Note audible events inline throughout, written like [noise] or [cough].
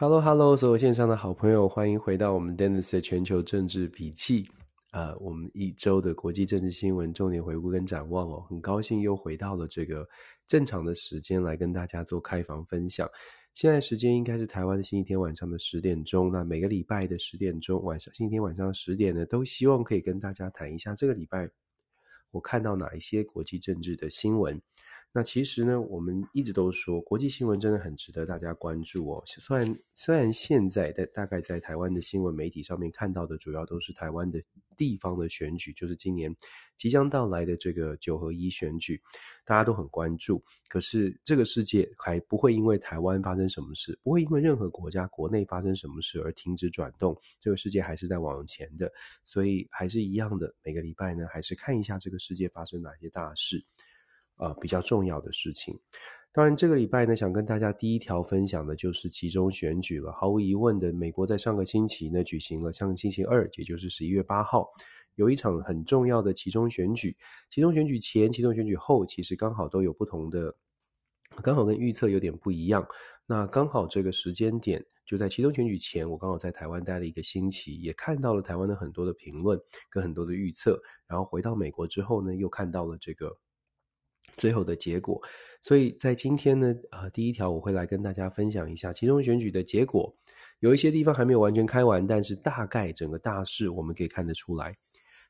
Hello，Hello，所有线上的好朋友，欢迎回到我们 Dennis 的全球政治笔记。呃，我们一周的国际政治新闻重点回顾跟展望哦，很高兴又回到了这个正常的时间来跟大家做开房分享。现在时间应该是台湾的星期天晚上的十点钟，那每个礼拜的十点钟晚上，星期天晚上十点呢，都希望可以跟大家谈一下这个礼拜我看到哪一些国际政治的新闻。那其实呢，我们一直都说国际新闻真的很值得大家关注哦。虽然虽然现在在大概在台湾的新闻媒体上面看到的主要都是台湾的地方的选举，就是今年即将到来的这个九合一选举，大家都很关注。可是这个世界还不会因为台湾发生什么事，不会因为任何国家国内发生什么事而停止转动。这个世界还是在往前的，所以还是一样的，每个礼拜呢，还是看一下这个世界发生哪些大事。呃，比较重要的事情。当然，这个礼拜呢，想跟大家第一条分享的就是期中选举了。毫无疑问的，美国在上个星期呢举行了，上个星期二，也就是十一月八号，有一场很重要的期中选举。期中选举前、期中选举后，其实刚好都有不同的，刚好跟预测有点不一样。那刚好这个时间点就在期中选举前，我刚好在台湾待了一个星期，也看到了台湾的很多的评论跟很多的预测。然后回到美国之后呢，又看到了这个。最后的结果，所以在今天呢，呃，第一条我会来跟大家分享一下其中选举的结果。有一些地方还没有完全开完，但是大概整个大势我们可以看得出来。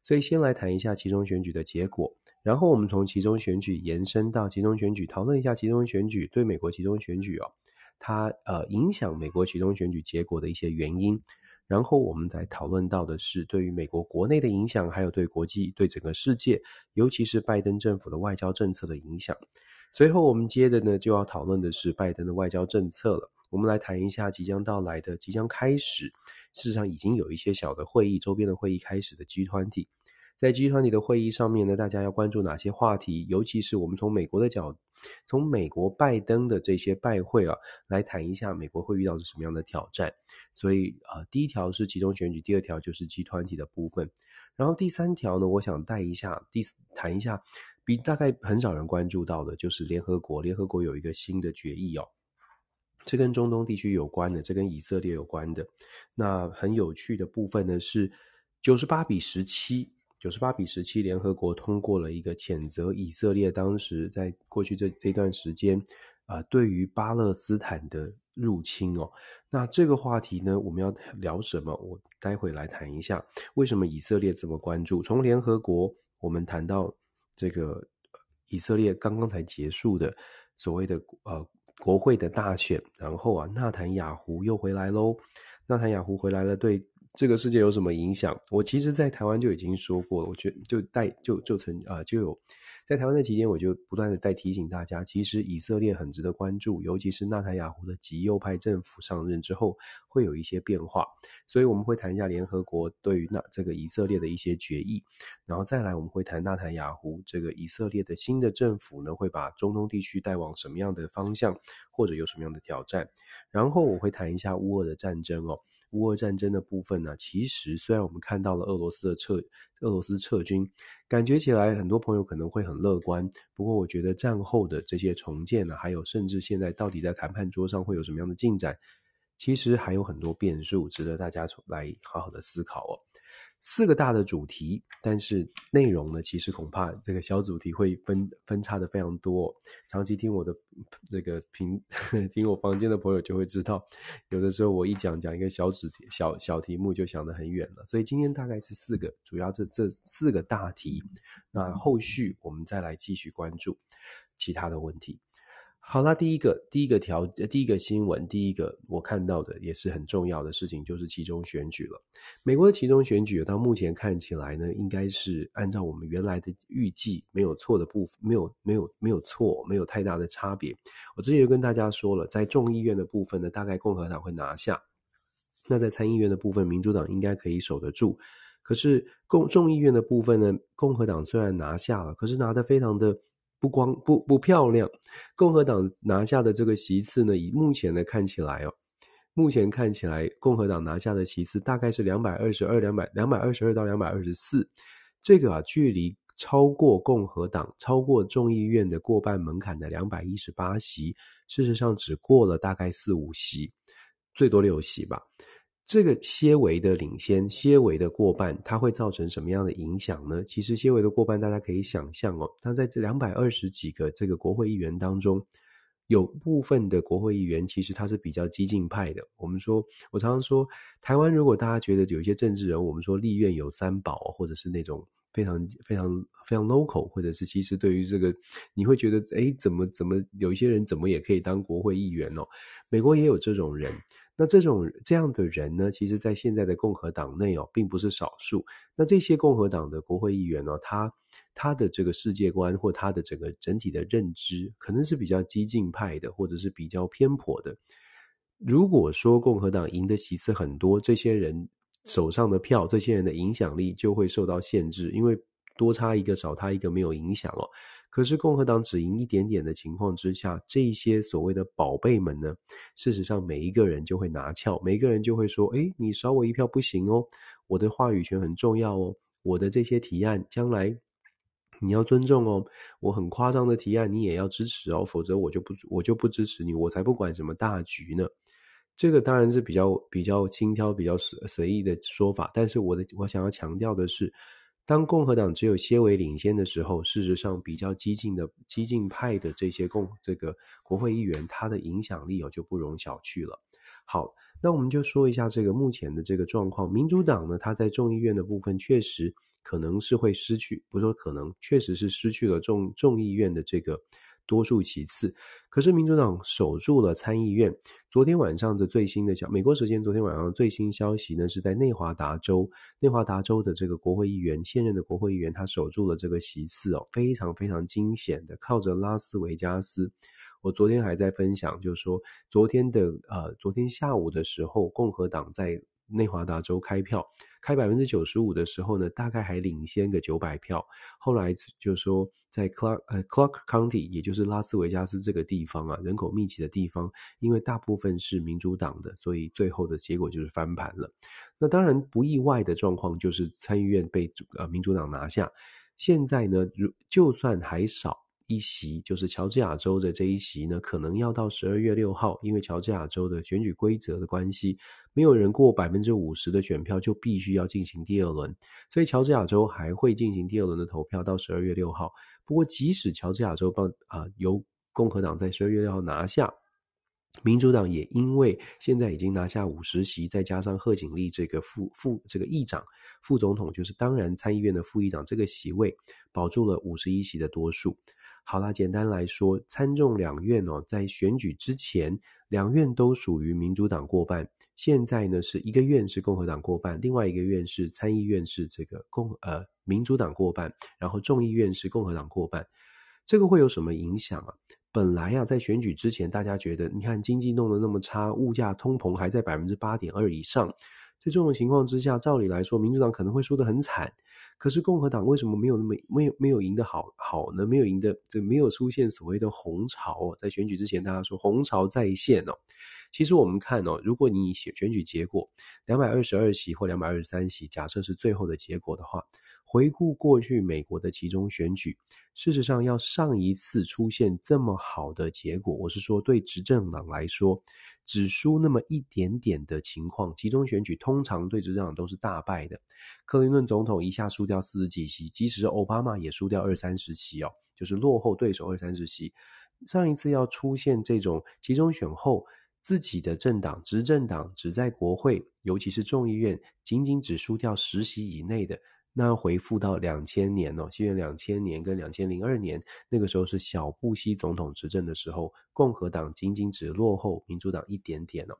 所以先来谈一下其中选举的结果，然后我们从其中选举延伸到其中选举，讨论一下其中选举对美国其中选举哦，它呃影响美国其中选举结果的一些原因。然后我们再讨论到的是对于美国国内的影响，还有对国际、对整个世界，尤其是拜登政府的外交政策的影响。随后我们接着呢就要讨论的是拜登的外交政策了。我们来谈一下即将到来的、即将开始，事实上已经有一些小的会议、周边的会议开始的 G20。在 G20 的会议上面呢，大家要关注哪些话题？尤其是我们从美国的角，从美国拜登的这些拜会啊，来谈一下美国会遇到什么样的挑战。所以啊、第一条是集中选举，第二条就是集团体的部分。然后第三条呢，我想带一下，第谈一下，比大概很少人关注到的，就是联合国。联合国有一个新的决议哦，这跟中东地区有关的，这跟以色列有关的。那很有趣的部分呢，是九十八比十七。九十八比十七，联合国通过了一个谴责以色列当时在过去这这段时间啊、对于巴勒斯坦的入侵哦。那这个话题呢，我们要聊什么？我待会来谈一下为什么以色列这么关注。从联合国，我们谈到这个以色列刚刚才结束的所谓的呃国会的大选，然后啊，纳坦雅胡又回来喽。纳坦雅胡回来了，对。这个世界有什么影响？我其实，在台湾就已经说过了。我觉得就带就就曾啊、就有在台湾的期间，我就不断的在提醒大家，其实以色列很值得关注，尤其是纳坦雅胡的极右派政府上任之后，会有一些变化。所以我们会谈一下联合国对于那这个以色列的一些决议，然后再来我们会谈纳坦雅胡这个以色列的新的政府呢，会把中东地区带往什么样的方向，或者有什么样的挑战。然后我会谈一下乌俄的战争哦。乌俄战争的部分呢，其实虽然我们看到了俄罗斯的撤，俄罗斯撤军，感觉起来很多朋友可能会很乐观。不过，我觉得战后的这些重建呢，还有甚至现在到底在谈判桌上会有什么样的进展，其实还有很多变数，值得大家来好好的思考哦。四个大的主题，但是内容呢，其实恐怕这个小主题会分分叉的非常多。长期听我的这个评，[laughs] 听我房间的朋友就会知道，有的时候我一讲讲一个小主题、小小题目就想得很远了。所以今天大概是四个，主要这这四个大题。那后续我们再来继续关注其他的问题。好啦，第一个第一个条第一个新闻，第一个我看到的也是很重要的事情，就是其中选举了。美国的其中选举到目前看起来呢，应该是按照我们原来的预计没有错的部分，没有没有没有错，没有太大的差别。我之前就跟大家说了，在众议院的部分呢，大概共和党会拿下；那在参议院的部分，民主党应该可以守得住。可是共众议院的部分呢，共和党虽然拿下了，可是拿得非常的。不光不不漂亮，共和党拿下的这个席次呢，以目前的看起来哦，目前看起来共和党拿下的席次大概是两百二十二、两百两百二十二到两百二十四，这个啊，距离超过共和党超过众议院的过半门槛的两百一十八席，事实上只过了大概四五席，最多六席吧。这个些微的领先，些微的过半，它会造成什么样的影响呢？其实些微的过半，大家可以想象哦，它在这两百二十几个这个国会议员当中，有部分的国会议员其实他是比较激进派的。我们说，我常常说，台湾如果大家觉得有一些政治人物，我们说立院有三宝，或者是那种非常非常非常 local，或者是其实对于这个，你会觉得，诶，怎么怎么有一些人怎么也可以当国会议员哦？美国也有这种人。那这种这样的人呢，其实，在现在的共和党内哦，并不是少数。那这些共和党的国会议员呢，他他的这个世界观或他的整个整体的认知，可能是比较激进派的，或者是比较偏颇的。如果说共和党赢的席次很多，这些人手上的票，这些人的影响力就会受到限制，因为多差一个少他一个没有影响哦。可是共和党只赢一点点的情况之下，这些所谓的宝贝们呢，事实上每一个人就会拿翘，每一个人就会说：“诶，你少我一票不行哦，我的话语权很重要哦，我的这些提案将来你要尊重哦，我很夸张的提案你也要支持哦，否则我就不我就不支持你，我才不管什么大局呢。”这个当然是比较比较轻佻、比较随随意的说法，但是我的我想要强调的是。当共和党只有些微领先的时候，事实上比较激进的激进派的这些共这个国会议员，他的影响力哦就不容小觑了。好，那我们就说一下这个目前的这个状况。民主党呢，他在众议院的部分确实可能是会失去，不说可能，确实是失去了众众议院的这个。多数其次，可是民主党守住了参议院。昨天晚上的最新的消，美国时间昨天晚上最新消息呢，是在内华达州，内华达州的这个国会议员，现任的国会议员，他守住了这个席次哦，非常非常惊险的，靠着拉斯维加斯。我昨天还在分享，就是说昨天的呃，昨天下午的时候，共和党在。内华达州开票开百分之九十五的时候呢，大概还领先个九百票。后来就说在 Clark 呃 Clark County，也就是拉斯维加斯这个地方啊，人口密集的地方，因为大部分是民主党的，所以最后的结果就是翻盘了。那当然不意外的状况就是参议院被呃民主党拿下。现在呢，如就算还少。一席就是乔治亚州的这一席呢，可能要到十二月六号，因为乔治亚州的选举规则的关系，没有人过百分之五十的选票就必须要进行第二轮，所以乔治亚州还会进行第二轮的投票到十二月六号。不过，即使乔治亚州帮啊由共和党在十二月六号拿下，民主党也因为现在已经拿下五十席，再加上贺锦丽这个副副这个议长、副总统，就是当然参议院的副议长这个席位，保住了五十一席的多数。好啦，简单来说，参众两院哦，在选举之前，两院都属于民主党过半。现在呢，是一个院是共和党过半，另外一个院是参议院是这个共呃民主党过半，然后众议院是共和党过半。这个会有什么影响啊？本来啊，在选举之前，大家觉得，你看经济弄得那么差，物价通膨还在百分之八点二以上，在这种情况之下，照理来说，民主党可能会输得很惨。可是共和党为什么没有那么没有没有赢得好好呢？没有赢得这没有出现所谓的红潮哦，在选举之前大家说红潮再现哦。其实我们看哦，如果你写选举结果两百二十二席或两百二十三席，假设是最后的结果的话。回顾过去美国的集中选举，事实上要上一次出现这么好的结果，我是说对执政党来说，只输那么一点点的情况，集中选举通常对执政党都是大败的。克林顿总统一下输掉四十几席，即使是奥巴马也输掉二三十席哦，就是落后对手二三十席。上一次要出现这种集中选后，自己的政党执政党只在国会，尤其是众议院，仅仅只输掉十席以内的。那回复到两千年哦，西元两千年跟两千零二年，那个时候是小布希总统执政的时候，共和党仅仅只落后民主党一点点哦。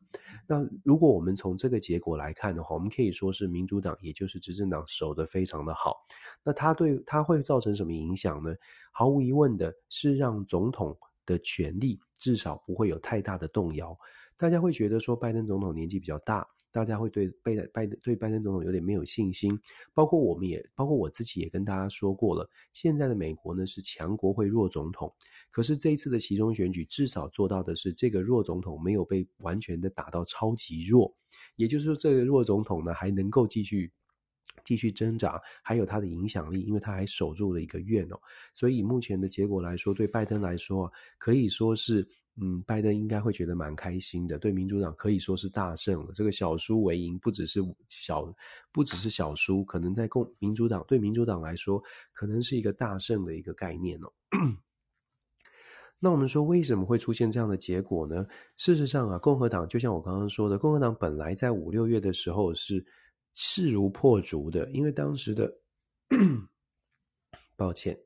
那如果我们从这个结果来看的话，我们可以说是民主党，也就是执政党守得非常的好。那它对它会造成什么影响呢？毫无疑问的是让总统的权力至少不会有太大的动摇。大家会觉得说拜登总统年纪比较大。大家会对拜拜对拜登总统有点没有信心，包括我们也，包括我自己也跟大家说过了。现在的美国呢是强国会弱总统，可是这一次的其中选举至少做到的是，这个弱总统没有被完全的打到超级弱，也就是说，这个弱总统呢还能够继续继续挣扎，还有他的影响力，因为他还守住了一个院哦。所以目前的结果来说，对拜登来说，可以说是。嗯，拜登应该会觉得蛮开心的，对民主党可以说是大胜了。这个小输为赢，不只是小，不只是小输，可能在共民主党对民主党来说，可能是一个大胜的一个概念哦。那我们说，为什么会出现这样的结果呢？事实上啊，共和党就像我刚刚说的，共和党本来在五六月的时候是势如破竹的，因为当时的，[coughs] 抱歉。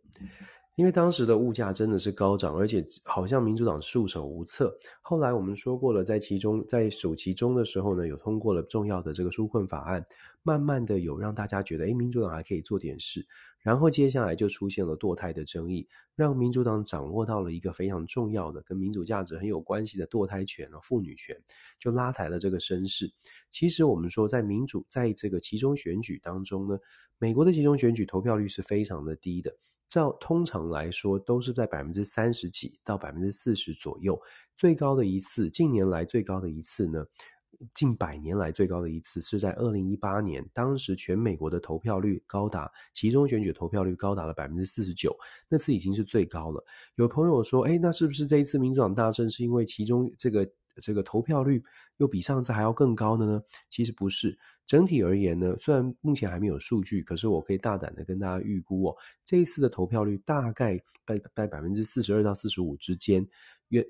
因为当时的物价真的是高涨，而且好像民主党束手无策。后来我们说过了，在其中在首期中的时候呢，有通过了重要的这个纾困法案，慢慢的有让大家觉得，诶，民主党还可以做点事。然后接下来就出现了堕胎的争议，让民主党掌握到了一个非常重要的、跟民主价值很有关系的堕胎权啊、妇女权，就拉抬了这个声势。其实我们说，在民主在这个其中选举当中呢，美国的集中选举投票率是非常的低的。照通常来说，都是在百分之三十几到百分之四十左右。最高的一次，近年来最高的一次呢，近百年来最高的一次是在二零一八年，当时全美国的投票率高达，其中选举投票率高达了百分之四十九，那次已经是最高了。有朋友说，诶，那是不是这一次民主党大胜是因为其中这个这个投票率又比上次还要更高的呢？其实不是。整体而言呢，虽然目前还没有数据，可是我可以大胆的跟大家预估哦，这一次的投票率大概在在百分之四十二到四十五之间。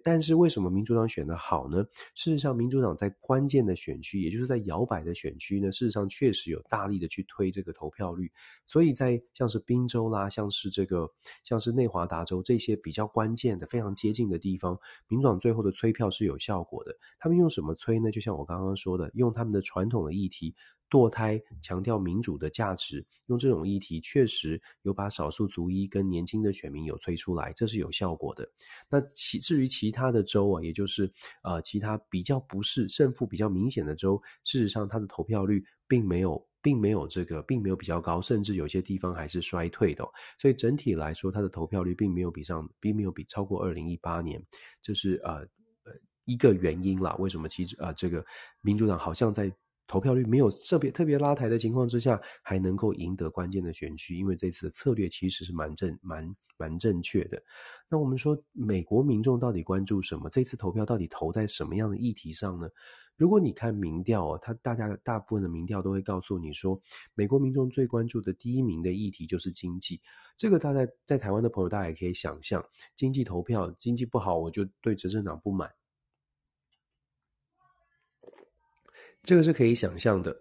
但是为什么民主党选得好呢？事实上，民主党在关键的选区，也就是在摇摆的选区呢，事实上确实有大力的去推这个投票率。所以在像是宾州啦，像是这个像是内华达州这些比较关键的、非常接近的地方，民主党最后的催票是有效果的。他们用什么催呢？就像我刚刚说的，用他们的传统的议题。堕胎强调民主的价值，用这种议题确实有把少数族裔跟年轻的选民有催出来，这是有效果的。那其至于其他的州啊，也就是呃其他比较不是胜负比较明显的州，事实上它的投票率并没有并没有这个并没有比较高，甚至有些地方还是衰退的。所以整体来说，它的投票率并没有比上并没有比超过二零一八年，这是呃呃一个原因啦。为什么其实呃这个民主党好像在投票率没有特别特别拉抬的情况之下，还能够赢得关键的选区，因为这次的策略其实是蛮正蛮蛮正确的。那我们说，美国民众到底关注什么？这次投票到底投在什么样的议题上呢？如果你看民调哦，他大家大部分的民调都会告诉你说，美国民众最关注的第一名的议题就是经济。这个大家在台湾的朋友，大家也可以想象，经济投票，经济不好，我就对执政党不满。这个是可以想象的，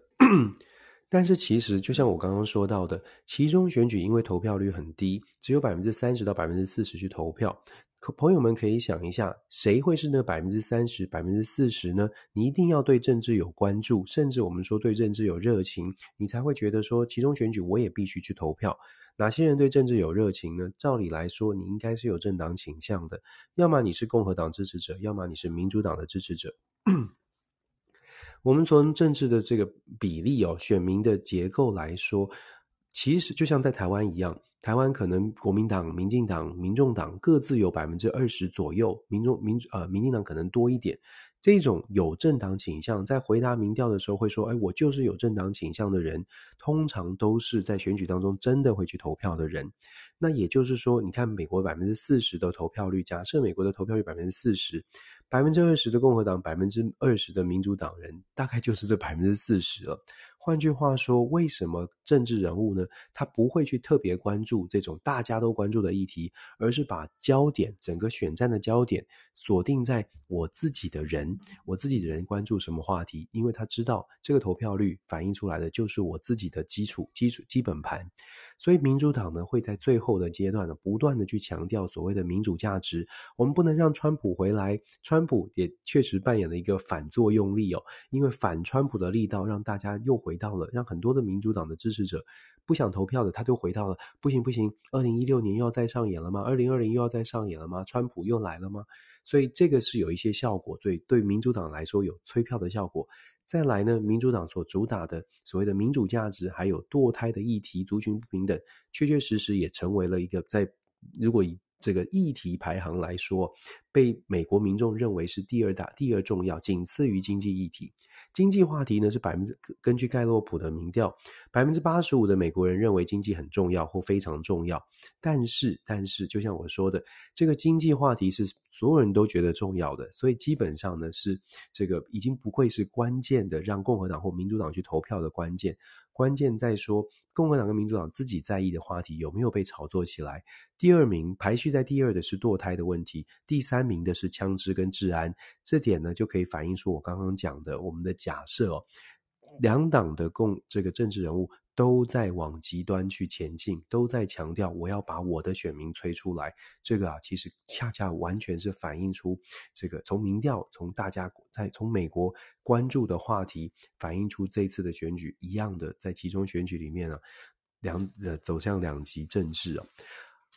但是其实就像我刚刚说到的，其中选举因为投票率很低，只有百分之三十到百分之四十去投票。可朋友们可以想一下，谁会是那百分之三十、百分之四十呢？你一定要对政治有关注，甚至我们说对政治有热情，你才会觉得说其中选举我也必须去投票。哪些人对政治有热情呢？照理来说，你应该是有政党倾向的，要么你是共和党支持者，要么你是民主党的支持者。[coughs] 我们从政治的这个比例哦，选民的结构来说，其实就像在台湾一样，台湾可能国民党、民进党、民众党各自有百分之二十左右，民众民呃民进党可能多一点。这种有政党倾向，在回答民调的时候会说：“哎，我就是有政党倾向的人。”通常都是在选举当中真的会去投票的人。那也就是说，你看美国百分之四十的投票率，假设美国的投票率百分之四十，百分之二十的共和党，百分之二十的民主党人，大概就是这百分之四十了。换句话说，为什么政治人物呢？他不会去特别关注这种大家都关注的议题，而是把焦点，整个选战的焦点锁定在我自己的人，我自己的人关注什么话题？因为他知道这个投票率反映出来的就是我自己的基础、基础、基本盘。所以民主党呢，会在最后的阶段呢，不断的去强调所谓的民主价值。我们不能让川普回来，川普也确实扮演了一个反作用力哦，因为反川普的力道让大家又回到了，让很多的民主党的支持者不想投票的，他就回到了，不行不行，二零一六年又要再上演了吗？二零二零又要再上演了吗？川普又来了吗？所以这个是有一些效果，对对民主党来说有催票的效果。再来呢，民主党所主打的所谓的民主价值，还有堕胎的议题、族群不平等，确确实实也成为了一个在如果以这个议题排行来说，被美国民众认为是第二大、第二重要，仅次于经济议题。经济话题呢是百分之根据盖洛普的民调，百分之八十五的美国人认为经济很重要或非常重要。但是，但是就像我说的，这个经济话题是所有人都觉得重要的，所以基本上呢是这个已经不会是关键的，让共和党或民主党去投票的关键。关键在说，共和党跟民主党自己在意的话题有没有被炒作起来。第二名排序在第二的是堕胎的问题，第三名的是枪支跟治安。这点呢，就可以反映出我刚刚讲的我们的假设哦，两党的共这个政治人物。都在往极端去前进，都在强调我要把我的选民催出来。这个啊，其实恰恰完全是反映出这个从民调、从大家在从美国关注的话题，反映出这次的选举一样的，在其中选举里面啊，两呃走向两极政治啊。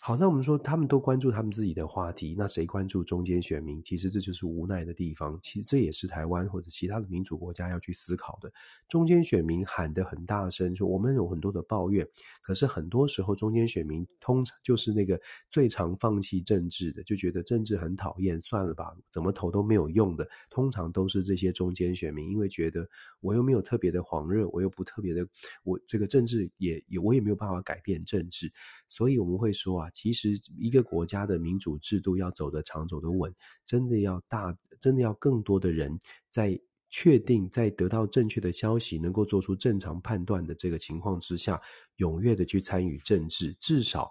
好，那我们说他们都关注他们自己的话题，那谁关注中间选民？其实这就是无奈的地方。其实这也是台湾或者其他的民主国家要去思考的。中间选民喊得很大声，说我们有很多的抱怨，可是很多时候中间选民通常就是那个最常放弃政治的，就觉得政治很讨厌，算了吧，怎么投都没有用的。通常都是这些中间选民，因为觉得我又没有特别的狂热，我又不特别的，我这个政治也也我也没有办法改变政治，所以我们会说啊。其实，一个国家的民主制度要走得长、走得稳，真的要大，真的要更多的人在确定、在得到正确的消息、能够做出正常判断的这个情况之下，踊跃的去参与政治，至少。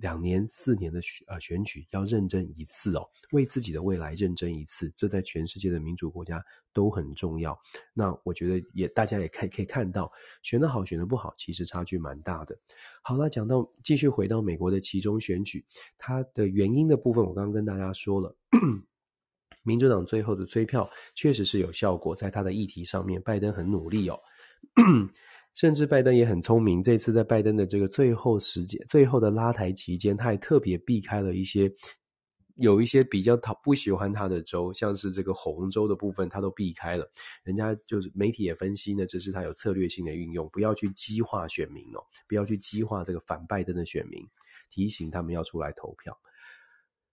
两年、四年的选呃选举要认真一次哦，为自己的未来认真一次，这在全世界的民主国家都很重要。那我觉得也大家也可以可以看到，选得好，选得不好，其实差距蛮大的。好了，讲到继续回到美国的其中选举，它的原因的部分，我刚刚跟大家说了，民主党最后的催票确实是有效果，在他的议题上面，拜登很努力哦。[coughs] 甚至拜登也很聪明，这次在拜登的这个最后时间、最后的拉抬期间，他还特别避开了一些有一些比较他不喜欢他的州，像是这个红州的部分，他都避开了。人家就是媒体也分析呢，这是他有策略性的运用，不要去激化选民哦，不要去激化这个反拜登的选民，提醒他们要出来投票。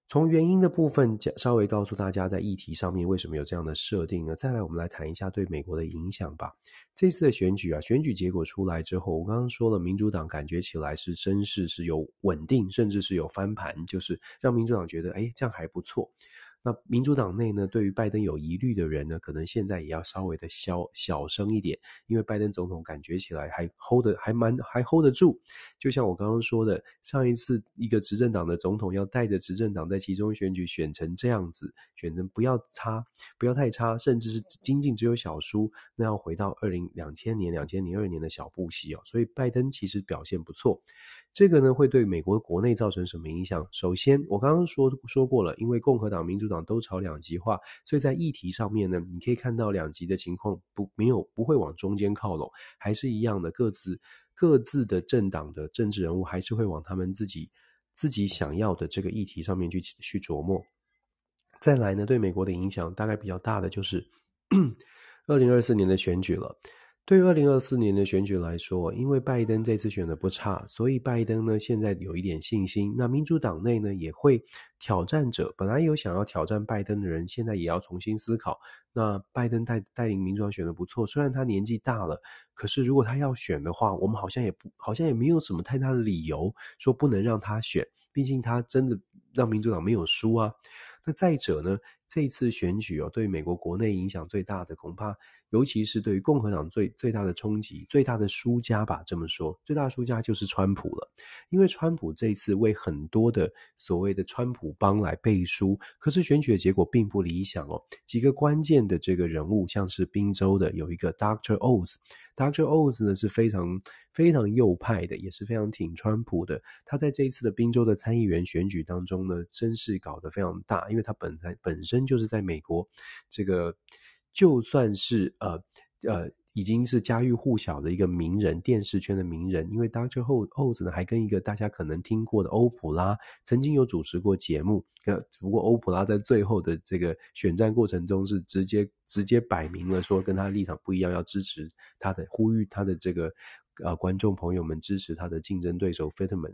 从原因的部分讲，稍微告诉大家在议题上面为什么有这样的设定呢？再来，我们来谈一下对美国的影响吧。这次的选举啊，选举结果出来之后，我刚刚说了，民主党感觉起来是声势是有稳定，甚至是有翻盘，就是让民主党觉得，哎，这样还不错。那民主党内呢，对于拜登有疑虑的人呢，可能现在也要稍微的小小声一点，因为拜登总统感觉起来还 hold 得还蛮还 hold 得住。就像我刚刚说的，上一次一个执政党的总统要带着执政党在其中选举选成这样子，选成不要差，不要太差，甚至是仅仅只有小输，那要回到二零两千年、两千零二年的小布希哦。所以拜登其实表现不错。这个呢，会对美国国内造成什么影响？首先，我刚刚说说过了，因为共和党、民主党都朝两极化，所以在议题上面呢，你可以看到两极的情况不没有不会往中间靠拢，还是一样的，各自各自的政党的政治人物还是会往他们自己自己想要的这个议题上面去去琢磨。再来呢，对美国的影响大概比较大的就是 [clears throat] 二零二四年的选举了。对于二零二四年的选举来说，因为拜登这次选的不差，所以拜登呢现在有一点信心。那民主党内呢也会挑战者，本来有想要挑战拜登的人，现在也要重新思考。那拜登带带领民主党选的不错，虽然他年纪大了，可是如果他要选的话，我们好像也不好像也没有什么太大的理由说不能让他选。毕竟他真的让民主党没有输啊。那再者呢，这次选举哦，对美国国内影响最大的恐怕尤其是对于共和党最最大的冲击、最大的输家吧，这么说，最大的输家就是川普了。因为川普这一次为很多的所谓的川普帮来背书，可是选举的结果并不理想哦。几个关键的这个人物，像是宾州的有一个 Dr. Oz，Dr. Oz 呢是非常非常右派的，也是非常挺川普的。他在这一次的宾州的参议员选举当中呢，声势搞得非常大，因为他本来本身就是在美国这个。就算是呃呃已经是家喻户晓的一个名人，电视圈的名人，因为 Dr. Oz 呢还跟一个大家可能听过的欧普拉曾经有主持过节目，呃，只不过欧普拉在最后的这个选战过程中是直接直接摆明了说跟他立场不一样，要支持他的，呼吁他的这个呃观众朋友们支持他的竞争对手 Fitman，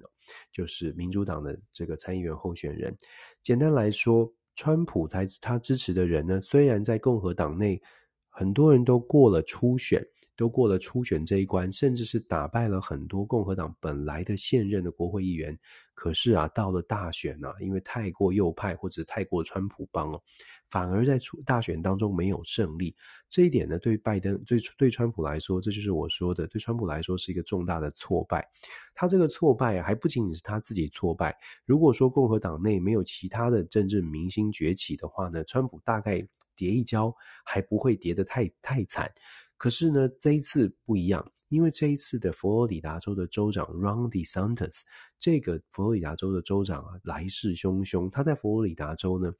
就是民主党的这个参议员候选人。简单来说。川普他他支持的人呢，虽然在共和党内很多人都过了初选，都过了初选这一关，甚至是打败了很多共和党本来的现任的国会议员。可是啊，到了大选啊，因为太过右派或者太过川普帮哦，反而在大选当中没有胜利。这一点呢，对拜登、对对川普来说，这就是我说的，对川普来说是一个重大的挫败。他这个挫败啊，还不仅仅是他自己挫败。如果说共和党内没有其他的政治明星崛起的话呢，川普大概跌一跤还不会跌得太太惨。可是呢，这一次不一样，因为这一次的佛罗里达州的州长 Ron DeSantis，这个佛罗里达州的州长啊，来势汹汹。他在佛罗里达州呢，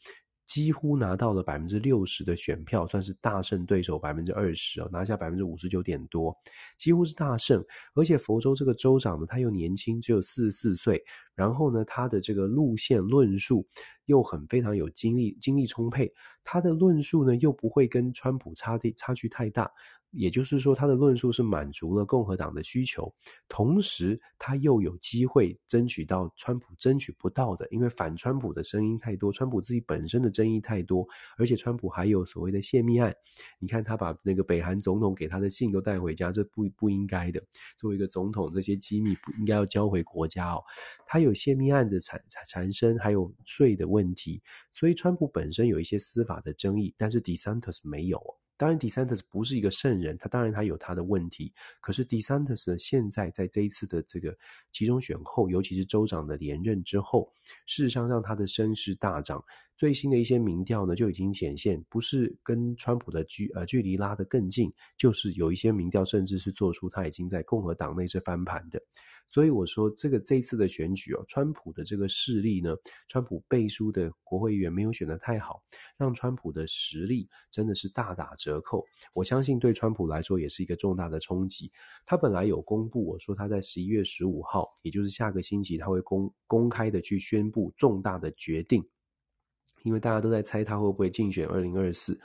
几乎拿到了百分之六十的选票，算是大胜对手百分之二十哦，拿下百分之五十九点多，几乎是大胜。而且佛州这个州长呢，他又年轻，只有四十四岁，然后呢，他的这个路线论述又很非常有精力，精力充沛，他的论述呢又不会跟川普差的差距太大。也就是说，他的论述是满足了共和党的需求，同时他又有机会争取到川普争取不到的，因为反川普的声音太多，川普自己本身的争议太多，而且川普还有所谓的泄密案。你看，他把那个北韩总统给他的信都带回家，这不不应该的。作为一个总统，这些机密不应该要交回国家哦。他有泄密案的产产生，还有税的问题，所以川普本身有一些司法的争议，但是 DeSantis 没有。当然，DeSantis 不是一个圣人，他当然他有他的问题。可是 DeSantis，现在在这一次的这个其中选后，尤其是州长的连任之后，事实上让他的声势大涨。最新的一些民调呢，就已经显现，不是跟川普的距呃距离拉得更近，就是有一些民调甚至是做出他已经在共和党内是翻盘的。所以我说，这个这次的选举哦，川普的这个势力呢，川普背书的国会议员没有选得太好，让川普的实力真的是大打折扣。我相信对川普来说也是一个重大的冲击。他本来有公布，我说他在十一月十五号，也就是下个星期，他会公公开的去宣布重大的决定。因为大家都在猜他会不会竞选二零二四，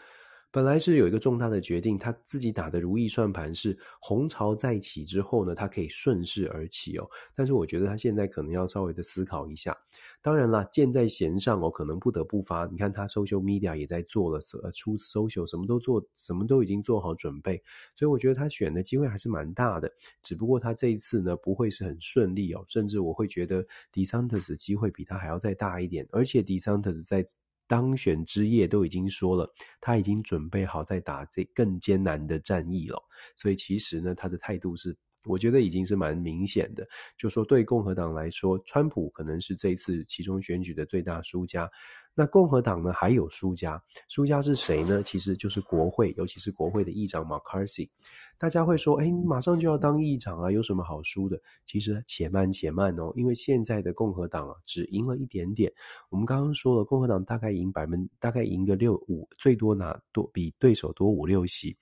本来是有一个重大的决定，他自己打的如意算盘是红潮再起之后呢，他可以顺势而起哦。但是我觉得他现在可能要稍微的思考一下。当然啦，箭在弦上哦，可能不得不发。你看他 social media 也在做了，呃，出 social 什么都做，什么都已经做好准备，所以我觉得他选的机会还是蛮大的。只不过他这一次呢，不会是很顺利哦，甚至我会觉得 DeSantis 的机会比他还要再大一点，而且 DeSantis 在。当选之夜都已经说了，他已经准备好在打这更艰难的战役了。所以其实呢，他的态度是，我觉得已经是蛮明显的。就说对共和党来说，川普可能是这一次其中选举的最大输家。那共和党呢，还有输家，输家是谁呢？其实就是国会，尤其是国会的议长 McCarthy。大家会说，哎，你马上就要当议长啊，有什么好输的？其实且慢且慢哦，因为现在的共和党啊，只赢了一点点。我们刚刚说了，共和党大概赢百分，大概赢个六五，最多拿多比对手多五六席。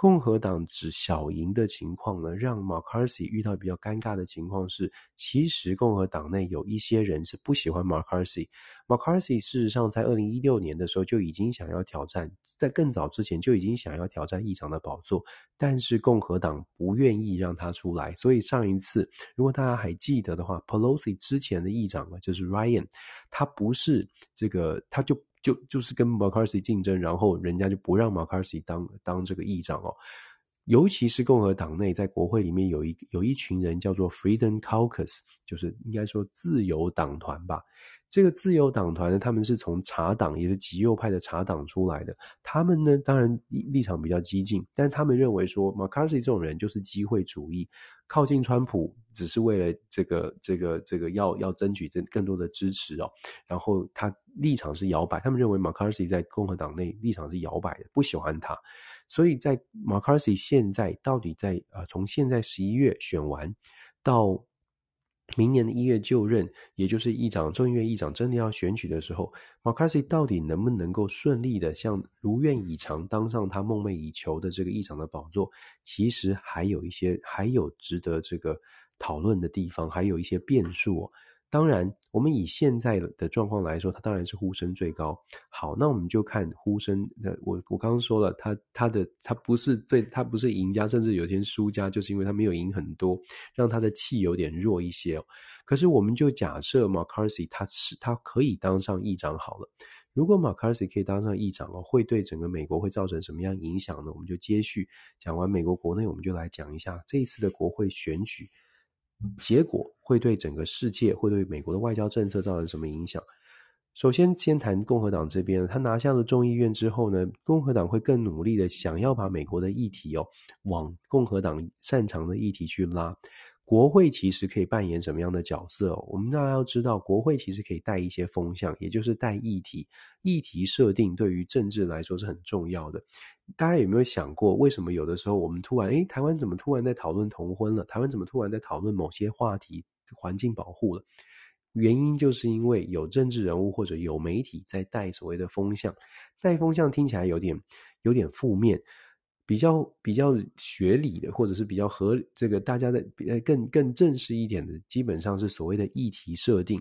共和党只小赢的情况呢，让 McCarthy 遇到比较尴尬的情况是，其实共和党内有一些人是不喜欢 McCarthy。McCarthy 事实上在二零一六年的时候就已经想要挑战，在更早之前就已经想要挑战议长的宝座，但是共和党不愿意让他出来。所以上一次，如果大家还记得的话，Pelosi 之前的议长呢，就是 Ryan，他不是这个，他就。就就是跟 McCarthy 竞争，然后人家就不让 McCarthy 当当这个议长哦。尤其是共和党内，在国会里面有一有一群人叫做 Freedom Caucus，就是应该说自由党团吧。这个自由党团呢，他们是从茶党，也是极右派的茶党出来的。他们呢，当然立场比较激进，但他们认为说，McCarthy 这种人就是机会主义，靠近川普只是为了这个、这个、这个要要争取更更多的支持哦。然后他立场是摇摆，他们认为 McCarthy 在共和党内立场是摇摆的，不喜欢他。所以在 McCarthy 现在到底在呃，从现在十一月选完到明年的一月就任，也就是议长、众议院议长真的要选举的时候，McCarthy 到底能不能够顺利的像如愿以偿当上他梦寐以求的这个议长的宝座，其实还有一些还有值得这个讨论的地方，还有一些变数哦。当然，我们以现在的状况来说，他当然是呼声最高。好，那我们就看呼声。呃，我我刚刚说了，他他的他不是最，他不是赢家，甚至有些输家，就是因为他没有赢很多，让他的气有点弱一些。可是，我们就假设 McCarthy 他是他可以当上议长好了。如果 McCarthy 可以当上议长哦，会对整个美国会造成什么样影响呢？我们就接续讲完美国国内，我们就来讲一下这一次的国会选举。结果会对整个世界，会对美国的外交政策造成什么影响？首先，先谈共和党这边，他拿下了众议院之后呢，共和党会更努力的想要把美国的议题哦，往共和党擅长的议题去拉。国会其实可以扮演什么样的角色？我们大家要知道，国会其实可以带一些风向，也就是带议题。议题设定对于政治来说是很重要的。大家有没有想过，为什么有的时候我们突然，诶，台湾怎么突然在讨论同婚了？台湾怎么突然在讨论某些话题，环境保护了？原因就是因为有政治人物或者有媒体在带所谓的风向。带风向听起来有点有点负面。比较比较学理的，或者是比较合这个大家的呃更更正式一点的，基本上是所谓的议题设定。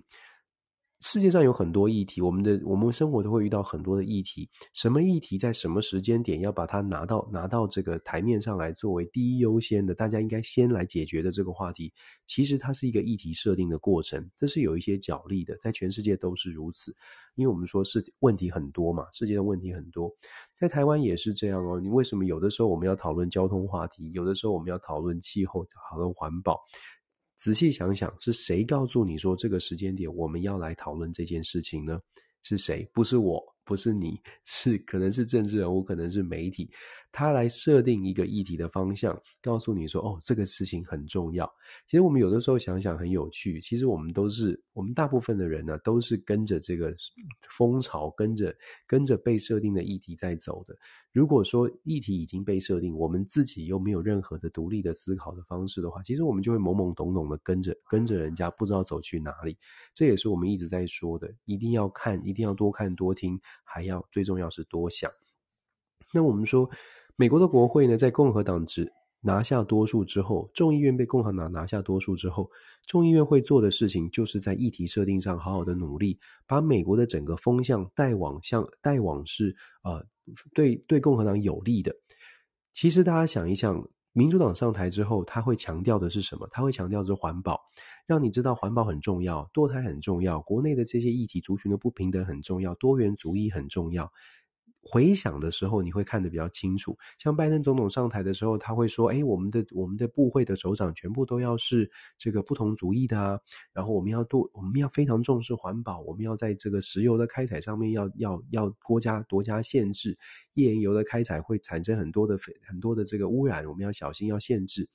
世界上有很多议题，我们的我们生活都会遇到很多的议题。什么议题在什么时间点要把它拿到拿到这个台面上来作为第一优先的，大家应该先来解决的这个话题，其实它是一个议题设定的过程，这是有一些角力的，在全世界都是如此。因为我们说是问题很多嘛，世界的问题很多，在台湾也是这样哦。你为什么有的时候我们要讨论交通话题，有的时候我们要讨论气候、讨论环保？仔细想想，是谁告诉你说这个时间点我们要来讨论这件事情呢？是谁？不是我，不是你，是可能是政治人物，可能是媒体。他来设定一个议题的方向，告诉你说：“哦，这个事情很重要。”其实我们有的时候想想很有趣。其实我们都是，我们大部分的人呢，都是跟着这个风潮，跟着跟着被设定的议题在走的。如果说议题已经被设定，我们自己又没有任何的独立的思考的方式的话，其实我们就会懵懵懂懂的跟着跟着人家，不知道走去哪里。这也是我们一直在说的，一定要看，一定要多看多听，还要最重要是多想。那我们说。美国的国会呢，在共和党只拿下多数之后，众议院被共和党拿下多数之后，众议院会做的事情，就是在议题设定上好好的努力，把美国的整个风向带往向带往是呃对对共和党有利的。其实大家想一想，民主党上台之后，他会强调的是什么？他会强调是环保，让你知道环保很重要，堕胎很重要，国内的这些异体族群的不平等很重要，多元主义很重要。回想的时候，你会看得比较清楚。像拜登总统上台的时候，他会说：“哎，我们的我们的部会的首长全部都要是这个不同族裔的啊。然后我们要多，我们要非常重视环保，我们要在这个石油的开采上面要要要国家多加限制。页岩油的开采会产生很多的很多的这个污染，我们要小心要限制。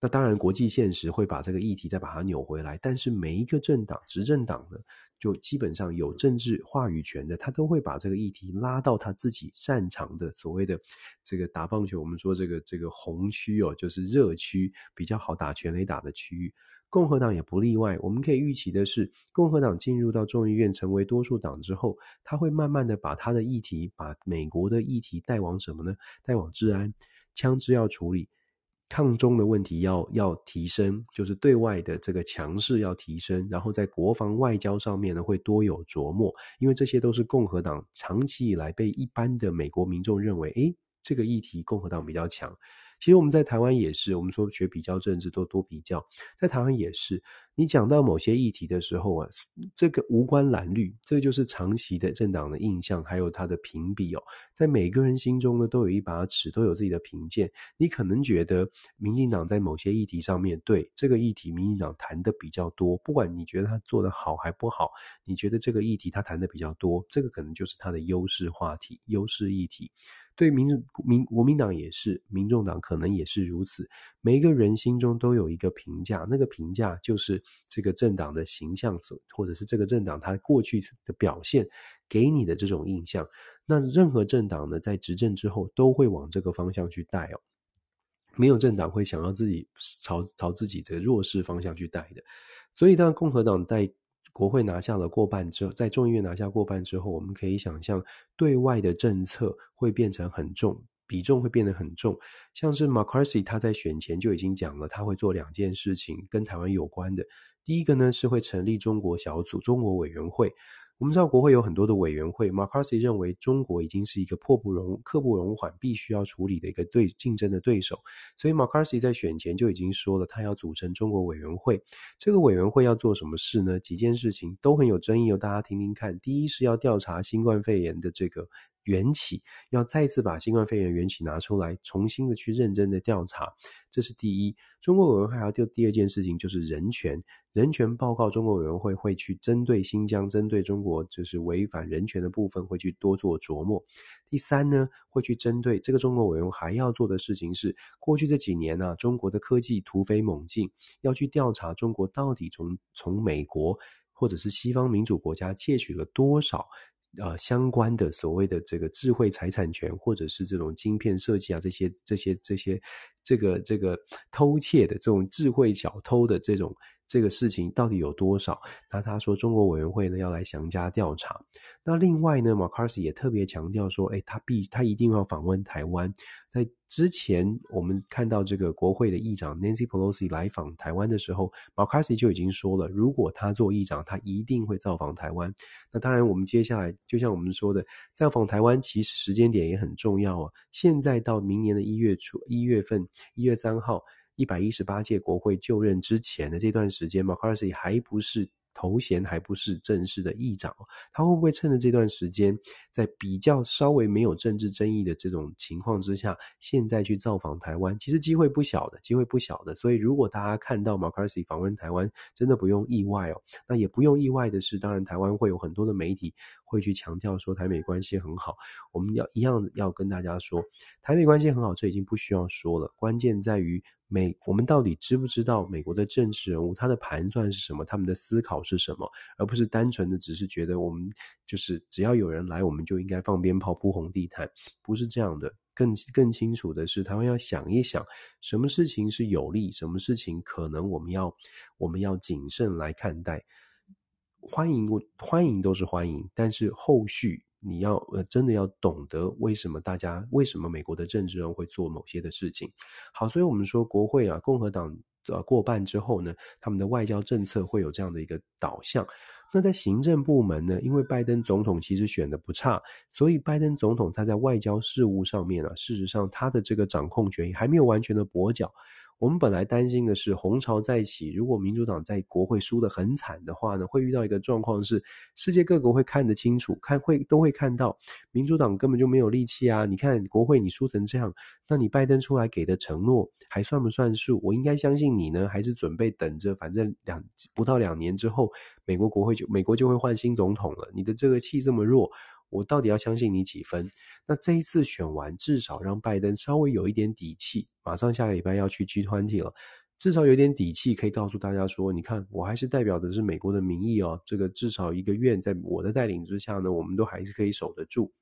那当然，国际现实会把这个议题再把它扭回来。但是每一个政党执政党的。就基本上有政治话语权的，他都会把这个议题拉到他自己擅长的所谓的这个打棒球，我们说这个这个红区哦，就是热区，比较好打全垒打的区域。共和党也不例外。我们可以预期的是，共和党进入到众议院成为多数党之后，他会慢慢的把他的议题，把美国的议题带往什么呢？带往治安、枪支要处理。抗中的问题要要提升，就是对外的这个强势要提升，然后在国防外交上面呢会多有琢磨，因为这些都是共和党长期以来被一般的美国民众认为，诶，这个议题共和党比较强。其实我们在台湾也是，我们说学比较政治都多比较，在台湾也是，你讲到某些议题的时候啊，这个无关蓝绿，这就是长期的政党的印象，还有它的评比哦，在每个人心中呢，都有一把尺，都有自己的评鉴。你可能觉得民进党在某些议题上面对这个议题，民进党谈的比较多，不管你觉得他做得好还不好，你觉得这个议题他谈的比较多，这个可能就是他的优势话题、优势议题。对民民国民党也是，民众党可能也是如此。每一个人心中都有一个评价，那个评价就是这个政党的形象所，或者是这个政党它过去的表现给你的这种印象。那任何政党呢，在执政之后都会往这个方向去带哦。没有政党会想要自己朝朝自己的弱势方向去带的。所以，当共和党带。国会拿下了过半之后，在众议院拿下过半之后，我们可以想象，对外的政策会变成很重，比重会变得很重。像是 McCarthy 他在选前就已经讲了，他会做两件事情跟台湾有关的。第一个呢，是会成立中国小组、中国委员会。我们知道国会有很多的委员会，McCarthy 认为中国已经是一个迫不容、刻不容缓、必须要处理的一个对竞争的对手，所以 McCarthy 在选前就已经说了，他要组成中国委员会。这个委员会要做什么事呢？几件事情都很有争议哦，大家听听看。第一是要调查新冠肺炎的这个。缘起，要再次把新冠肺炎缘起拿出来，重新的去认真的调查，这是第一。中国委员会还要第第二件事情就是人权，人权报告，中国委员会会去针对新疆、针对中国就是违反人权的部分，会去多做琢磨。第三呢，会去针对这个中国委员会还要做的事情是，过去这几年呢、啊，中国的科技突飞猛进，要去调查中国到底从从美国或者是西方民主国家窃取了多少。呃，相关的所谓的这个智慧财产权，或者是这种晶片设计啊，这些这些这些，这个这个偷窃的这种智慧小偷的这种。这个事情到底有多少？那他说中国委员会呢要来详加调查。那另外呢，McCarthy 也特别强调说，哎，他必他一定要访问台湾。在之前我们看到这个国会的议长 Nancy Pelosi 来访台湾的时候，McCarthy 就已经说了，如果他做议长，他一定会造访台湾。那当然，我们接下来就像我们说的，造访台湾其实时间点也很重要啊。现在到明年的一月初，一月份，一月三号。一百一十八届国会就任之前的这段时间，McCarthy 还不是。头衔还不是正式的议长，他会不会趁着这段时间，在比较稍微没有政治争议的这种情况之下，现在去造访台湾？其实机会不小的，机会不小的。所以如果大家看到 McCarthy 访问台湾，真的不用意外哦。那也不用意外的是，当然台湾会有很多的媒体会去强调说台美关系很好。我们要一样要跟大家说，台美关系很好，这已经不需要说了。关键在于。美，我们到底知不知道美国的政治人物他的盘算是什么？他们的思考是什么？而不是单纯的只是觉得我们就是只要有人来，我们就应该放鞭炮铺红地毯，不是这样的。更更清楚的是，他们要想一想，什么事情是有利，什么事情可能我们要我们要谨慎来看待。欢迎，欢迎都是欢迎，但是后续。你要呃，真的要懂得为什么大家为什么美国的政治人会做某些的事情。好，所以我们说国会啊，共和党呃过半之后呢，他们的外交政策会有这样的一个导向。那在行政部门呢，因为拜登总统其实选的不差，所以拜登总统他在外交事务上面啊，事实上他的这个掌控权还没有完全的跛脚。我们本来担心的是红潮再起，如果民主党在国会输得很惨的话呢，会遇到一个状况是，世界各国会看得清楚，看会都会看到民主党根本就没有力气啊！你看国会你输成这样，那你拜登出来给的承诺还算不算数？我应该相信你呢，还是准备等着？反正两不到两年之后，美国国会就美国就会换新总统了。你的这个气这么弱。我到底要相信你几分？那这一次选完，至少让拜登稍微有一点底气。马上下个礼拜要去 G20 了，至少有点底气，可以告诉大家说：你看，我还是代表的是美国的民意哦。这个至少一个愿在我的带领之下呢，我们都还是可以守得住。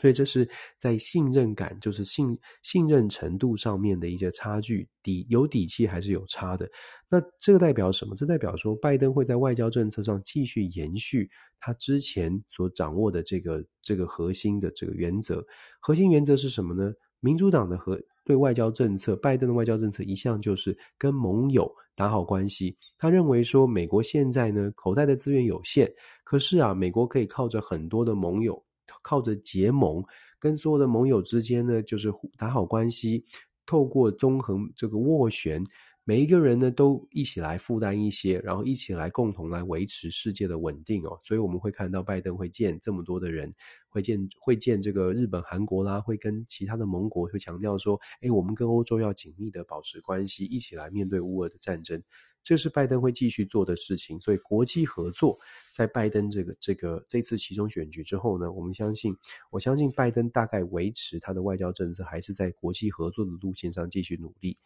所以这是在信任感，就是信信任程度上面的一些差距，底有底气还是有差的。那这个代表什么？这代表说，拜登会在外交政策上继续延续他之前所掌握的这个这个核心的这个原则。核心原则是什么呢？民主党的和对外交政策，拜登的外交政策一向就是跟盟友打好关系。他认为说，美国现在呢，口袋的资源有限，可是啊，美国可以靠着很多的盟友。靠着结盟，跟所有的盟友之间呢，就是打好关系，透过中横这个斡旋，每一个人呢都一起来负担一些，然后一起来共同来维持世界的稳定哦。所以我们会看到拜登会见这么多的人，会见会见这个日本、韩国啦，会跟其他的盟国会强调说，诶，我们跟欧洲要紧密的保持关系，一起来面对乌俄的战争。这是拜登会继续做的事情，所以国际合作在拜登这个这个这次其中选举之后呢，我们相信，我相信拜登大概维持他的外交政策，还是在国际合作的路线上继续努力。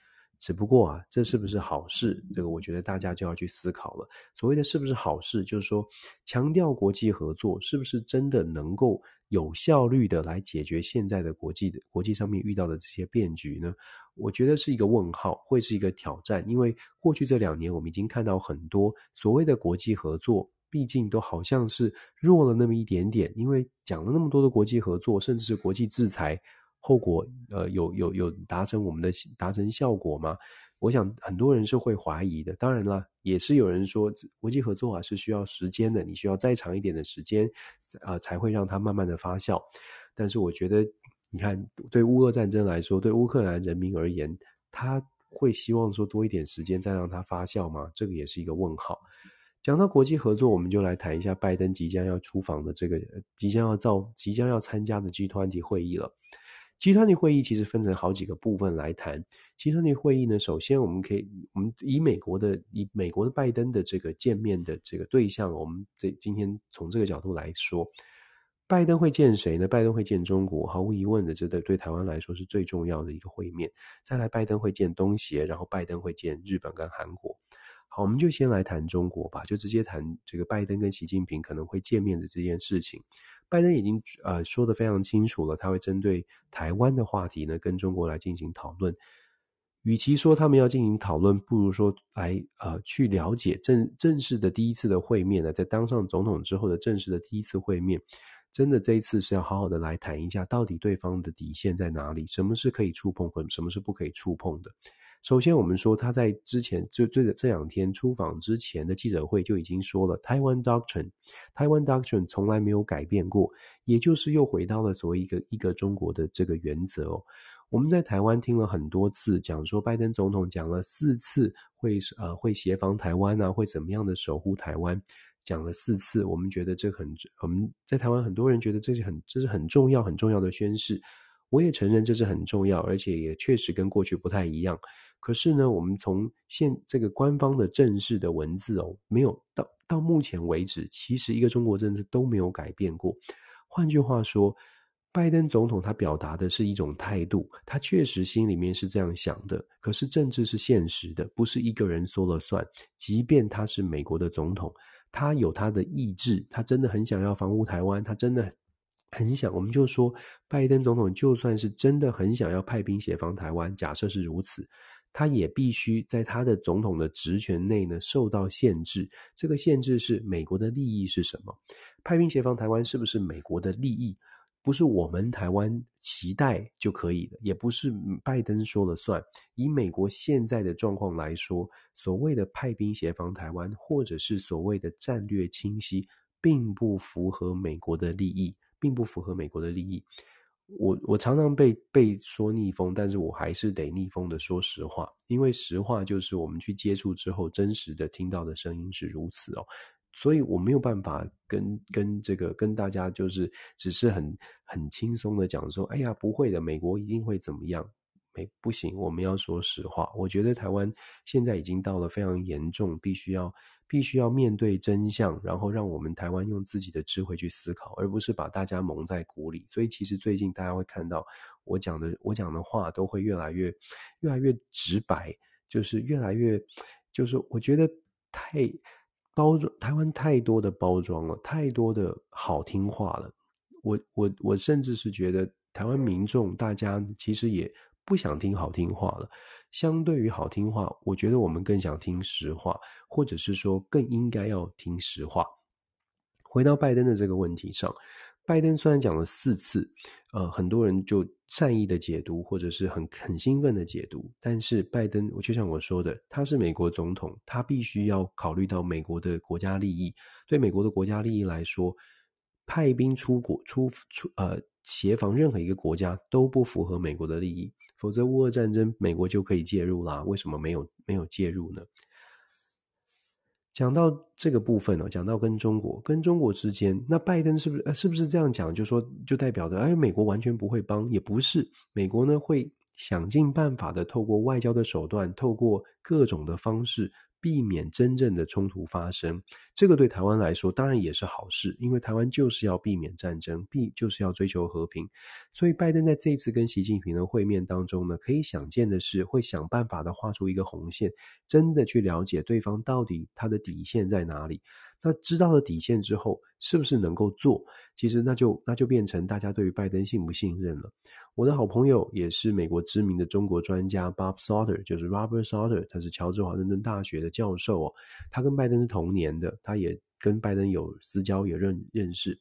只不过啊，这是不是好事？这个我觉得大家就要去思考了。所谓的是不是好事，就是说强调国际合作，是不是真的能够有效率的来解决现在的国际的国际上面遇到的这些变局呢？我觉得是一个问号，会是一个挑战，因为过去这两年我们已经看到很多所谓的国际合作，毕竟都好像是弱了那么一点点。因为讲了那么多的国际合作，甚至是国际制裁，后果呃有有有达成我们的达成效果吗？我想很多人是会怀疑的。当然了，也是有人说国际合作啊是需要时间的，你需要再长一点的时间啊，才会让它慢慢的发酵。但是我觉得。你看，对乌俄战争来说，对乌克兰人民而言，他会希望说多一点时间再让它发酵吗？这个也是一个问号。讲到国际合作，我们就来谈一下拜登即将要出访的这个即将要造即将要参加的 G20 会议了。集团的会议其实分成好几个部分来谈。集团的会议呢，首先我们可以我们以美国的以美国的拜登的这个见面的这个对象，我们这今天从这个角度来说。拜登会见谁呢？拜登会见中国，毫无疑问的，这对对台湾来说是最重要的一个会面。再来，拜登会见东协，然后拜登会见日本跟韩国。好，我们就先来谈中国吧，就直接谈这个拜登跟习近平可能会见面的这件事情。拜登已经呃说得非常清楚了，他会针对台湾的话题呢跟中国来进行讨论。与其说他们要进行讨论，不如说来呃去了解正正式的第一次的会面呢，在当上总统之后的正式的第一次会面。真的这一次是要好好的来谈一下，到底对方的底线在哪里？什么是可以触碰，和什么是不可以触碰的？首先，我们说他在之前就这这两天出访之前的记者会就已经说了，台湾 Doctrine，台湾 Doctrine 从来没有改变过，也就是又回到了所谓一个一个中国的这个原则哦。我们在台湾听了很多次讲说，拜登总统讲了四次会呃会协防台湾啊，会怎么样的守护台湾。讲了四次，我们觉得这很，我们在台湾很多人觉得这是很，这是很重要、很重要的宣誓。我也承认这是很重要，而且也确实跟过去不太一样。可是呢，我们从现这个官方的正式的文字哦，没有到到目前为止，其实一个中国政策都没有改变过。换句话说，拜登总统他表达的是一种态度，他确实心里面是这样想的。可是政治是现实的，不是一个人说了算。即便他是美国的总统。他有他的意志，他真的很想要防护台湾，他真的很想。我们就说，拜登总统就算是真的很想要派兵协防台湾，假设是如此，他也必须在他的总统的职权内呢受到限制。这个限制是美国的利益是什么？派兵协防台湾是不是美国的利益？不是我们台湾期待就可以的，也不是拜登说了算。以美国现在的状况来说，所谓的派兵协防台湾，或者是所谓的战略清晰，并不符合美国的利益，并不符合美国的利益。我我常常被被说逆风，但是我还是得逆风的说实话，因为实话就是我们去接触之后，真实的听到的声音是如此哦。所以我没有办法跟跟这个跟大家就是只是很很轻松的讲说，哎呀，不会的，美国一定会怎么样？没不行，我们要说实话。我觉得台湾现在已经到了非常严重，必须要必须要面对真相，然后让我们台湾用自己的智慧去思考，而不是把大家蒙在鼓里。所以其实最近大家会看到我讲的我讲的话都会越来越越来越直白，就是越来越就是我觉得太。包装台湾太多的包装了，太多的好听话了。我我我甚至是觉得台湾民众大家其实也不想听好听话了。相对于好听话，我觉得我们更想听实话，或者是说更应该要听实话。回到拜登的这个问题上。拜登虽然讲了四次，呃，很多人就善意的解读，或者是很很兴奋的解读，但是拜登，我就像我说的，他是美国总统，他必须要考虑到美国的国家利益。对美国的国家利益来说，派兵出国出出呃协防任何一个国家都不符合美国的利益。否则乌俄战争美国就可以介入啦。为什么没有没有介入呢？讲到这个部分呢，讲到跟中国跟中国之间，那拜登是不是是不是这样讲？就说就代表着，哎，美国完全不会帮，也不是，美国呢会想尽办法的透过外交的手段，透过各种的方式。避免真正的冲突发生，这个对台湾来说当然也是好事，因为台湾就是要避免战争，避就是要追求和平。所以拜登在这一次跟习近平的会面当中呢，可以想见的是，会想办法的画出一个红线，真的去了解对方到底他的底线在哪里。那知道了底线之后，是不是能够做？其实那就那就变成大家对于拜登信不信任了。我的好朋友也是美国知名的中国专家 Bob Sauter，就是 Robert Sauter，他是乔治华盛顿大学的教授哦。他跟拜登是同年的，他也跟拜登有私交，也认认识。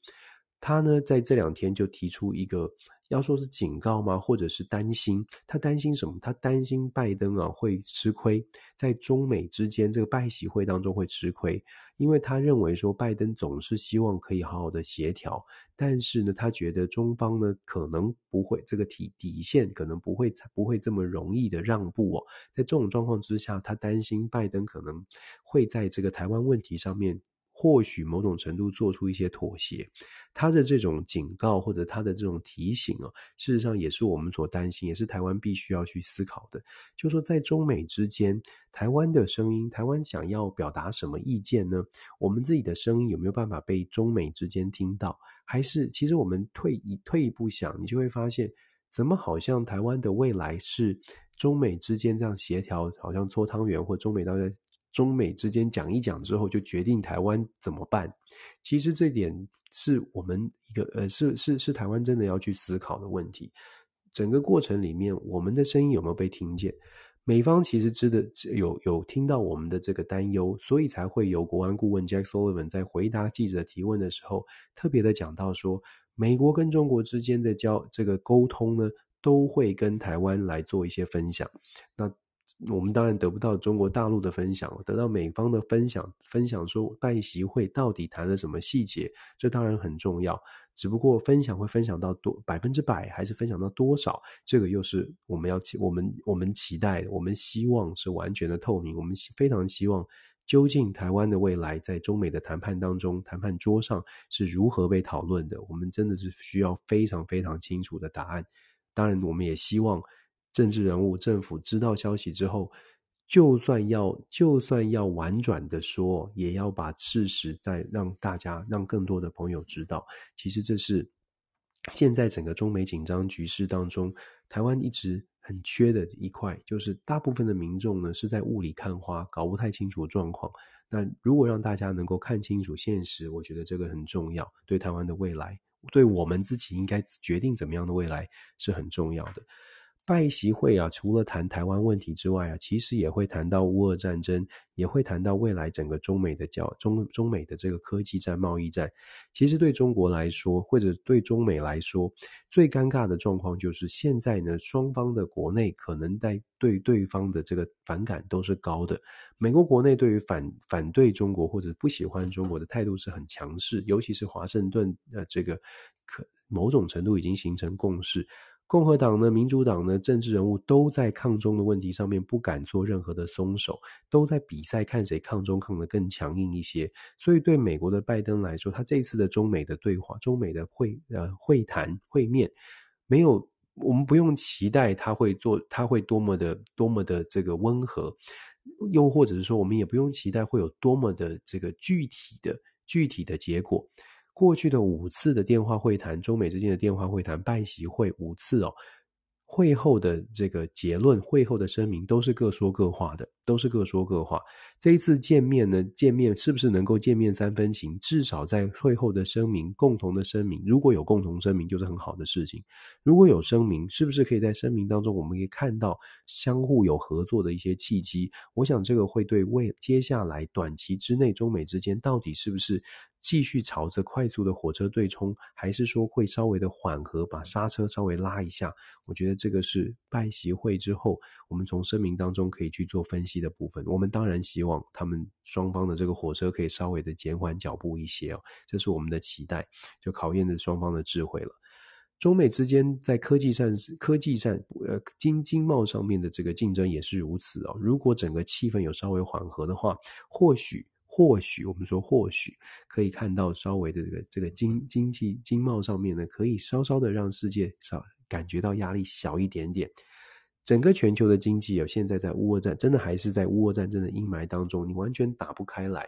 他呢，在这两天就提出一个。要说是警告吗？或者是担心？他担心什么？他担心拜登啊会吃亏，在中美之间这个拜习会当中会吃亏，因为他认为说拜登总是希望可以好好的协调，但是呢，他觉得中方呢可能不会这个底底线可能不会不会这么容易的让步哦。在这种状况之下，他担心拜登可能会在这个台湾问题上面。或许某种程度做出一些妥协，他的这种警告或者他的这种提醒啊，事实上也是我们所担心，也是台湾必须要去思考的。就说，在中美之间，台湾的声音，台湾想要表达什么意见呢？我们自己的声音有没有办法被中美之间听到？还是其实我们退一退一步想，你就会发现，怎么好像台湾的未来是中美之间这样协调，好像搓汤圆或中美大家。中美之间讲一讲之后，就决定台湾怎么办？其实这点是我们一个呃，是是是台湾真的要去思考的问题。整个过程里面，我们的声音有没有被听见？美方其实知的有有听到我们的这个担忧，所以才会有国安顾问 Jack Sullivan 在回答记者提问的时候，特别的讲到说，美国跟中国之间的交这个沟通呢，都会跟台湾来做一些分享。那我们当然得不到中国大陆的分享，得到美方的分享，分享说拜习会到底谈了什么细节，这当然很重要。只不过分享会分享到多百分之百，还是分享到多少，这个又是我们要期我们我们期待的，我们希望是完全的透明。我们非常希望，究竟台湾的未来在中美的谈判当中，谈判桌上是如何被讨论的？我们真的是需要非常非常清楚的答案。当然，我们也希望。政治人物、政府知道消息之后，就算要就算要婉转的说，也要把事实再让大家、让更多的朋友知道。其实这是现在整个中美紧张局势当中，台湾一直很缺的一块，就是大部分的民众呢是在雾里看花，搞不太清楚状况。那如果让大家能够看清楚现实，我觉得这个很重要，对台湾的未来，对我们自己应该决定怎么样的未来是很重要的。拜习会啊，除了谈台湾问题之外啊，其实也会谈到乌俄战争，也会谈到未来整个中美的交中中美的这个科技战、贸易战。其实对中国来说，或者对中美来说，最尴尬的状况就是现在呢，双方的国内可能在对对方的这个反感都是高的。美国国内对于反反对中国或者不喜欢中国的态度是很强势，尤其是华盛顿的这个可某种程度已经形成共识。共和党呢，民主党呢，政治人物都在抗中的问题上面不敢做任何的松手，都在比赛看谁抗中抗得更强硬一些。所以对美国的拜登来说，他这一次的中美的对话、中美的会呃会谈会面，没有我们不用期待他会做，他会多么的多么的这个温和，又或者是说，我们也不用期待会有多么的这个具体的具体的结果。过去的五次的电话会谈，中美之间的电话会谈，拜习会五次哦。会后的这个结论，会后的声明都是各说各话的，都是各说各话。这一次见面呢，见面是不是能够见面三分情？至少在会后的声明，共同的声明，如果有共同声明，就是很好的事情。如果有声明，是不是可以在声明当中，我们可以看到相互有合作的一些契机？我想这个会对未接下来短期之内，中美之间到底是不是继续朝着快速的火车对冲，还是说会稍微的缓和，把刹车稍微拉一下？我觉得。这个是拜习会之后，我们从声明当中可以去做分析的部分。我们当然希望他们双方的这个火车可以稍微的减缓脚步一些哦，这是我们的期待，就考验着双方的智慧了。中美之间在科技上、科技上、呃经经贸上面的这个竞争也是如此哦。如果整个气氛有稍微缓和的话，或许或许我们说或许可以看到稍微的这个这个经经济经贸上面呢，可以稍稍的让世界少感觉到压力小一点点。整个全球的经济有，现在在乌俄战真的还是在乌俄战争的阴霾当中，你完全打不开来。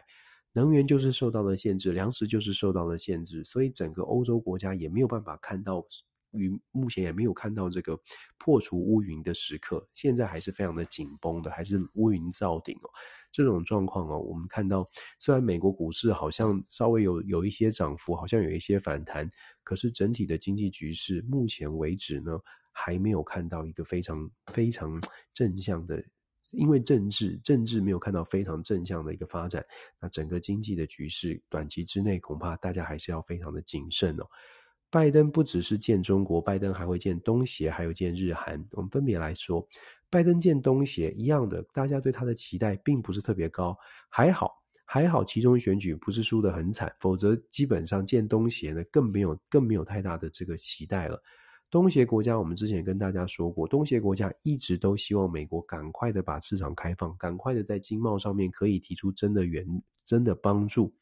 能源就是受到了限制，粮食就是受到了限制，所以整个欧洲国家也没有办法看到，与目前也没有看到这个破除乌云的时刻，现在还是非常的紧绷的，还是乌云罩顶哦。这种状况哦，我们看到虽然美国股市好像稍微有有一些涨幅，好像有一些反弹，可是整体的经济局势目前为止呢，还没有看到一个非常非常正向的。因为政治政治没有看到非常正向的一个发展，那整个经济的局势短期之内恐怕大家还是要非常的谨慎哦。拜登不只是见中国，拜登还会见东协，还有见日韩。我们分别来说，拜登见东协一样的，大家对他的期待并不是特别高，还好还好，其中选举不是输得很惨，否则基本上见东协呢更没有更没有太大的这个期待了。东协国家，我们之前跟大家说过，东协国家一直都希望美国赶快的把市场开放，赶快的在经贸上面可以提出真的援、真的帮助。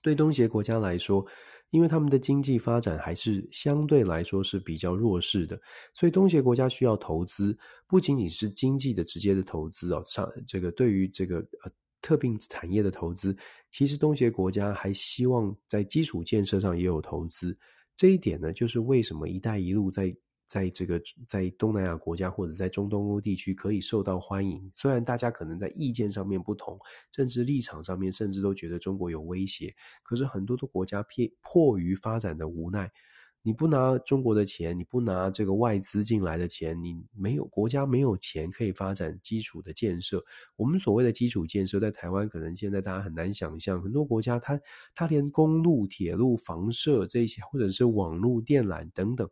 对东协国家来说，因为他们的经济发展还是相对来说是比较弱势的，所以东协国家需要投资，不仅仅是经济的直接的投资哦，上这个对于这个呃特定产业的投资，其实东协国家还希望在基础建设上也有投资。这一点呢，就是为什么“一带一路”在在这个在东南亚国家或者在中东欧地区可以受到欢迎。虽然大家可能在意见上面不同，政治立场上面甚至都觉得中国有威胁，可是很多的国家迫迫于发展的无奈。你不拿中国的钱，你不拿这个外资进来的钱，你没有国家没有钱可以发展基础的建设。我们所谓的基础建设，在台湾可能现在大家很难想象，很多国家它它连公路、铁路、房舍这些，或者是网络、电缆等等。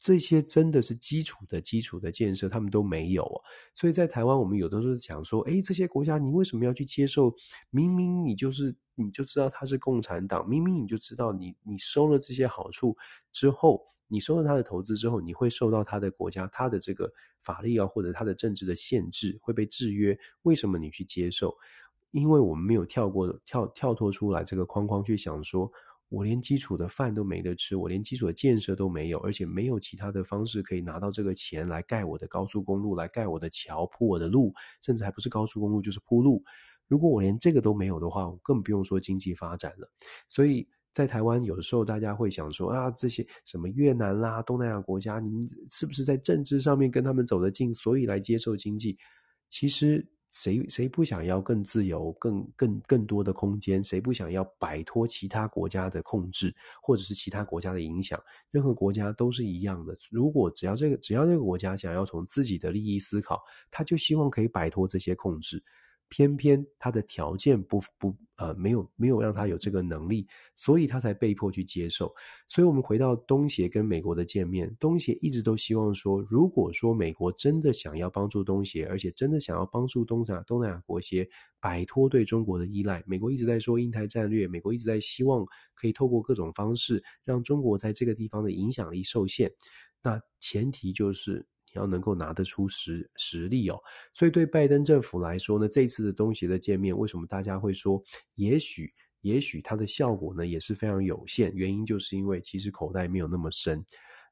这些真的是基础的基础的建设，他们都没有啊。所以在台湾，我们有的时候讲说，诶，这些国家你为什么要去接受？明明你就是你就知道他是共产党，明明你就知道你你收了这些好处之后，你收了他的投资之后，你会受到他的国家他的这个法律啊，或者他的政治的限制，会被制约。为什么你去接受？因为我们没有跳过跳跳脱出来这个框框去想说。我连基础的饭都没得吃，我连基础的建设都没有，而且没有其他的方式可以拿到这个钱来盖我的高速公路，来盖我的桥，铺我的路，甚至还不是高速公路就是铺路。如果我连这个都没有的话，我更不用说经济发展了。所以在台湾，有的时候大家会想说啊，这些什么越南啦、东南亚国家，你们是不是在政治上面跟他们走得近，所以来接受经济？其实。谁谁不想要更自由、更更更多的空间？谁不想要摆脱其他国家的控制，或者是其他国家的影响？任何国家都是一样的。如果只要这个只要这个国家想要从自己的利益思考，他就希望可以摆脱这些控制。偏偏他的条件不不呃没有没有让他有这个能力，所以他才被迫去接受。所以，我们回到东协跟美国的见面，东协一直都希望说，如果说美国真的想要帮助东协，而且真的想要帮助东亚东南亚国协摆脱对中国的依赖，美国一直在说印太战略，美国一直在希望可以透过各种方式让中国在这个地方的影响力受限。那前提就是。要能够拿得出实实力哦，所以对拜登政府来说呢，这次的东西的见面，为什么大家会说，也许也许它的效果呢也是非常有限？原因就是因为其实口袋没有那么深。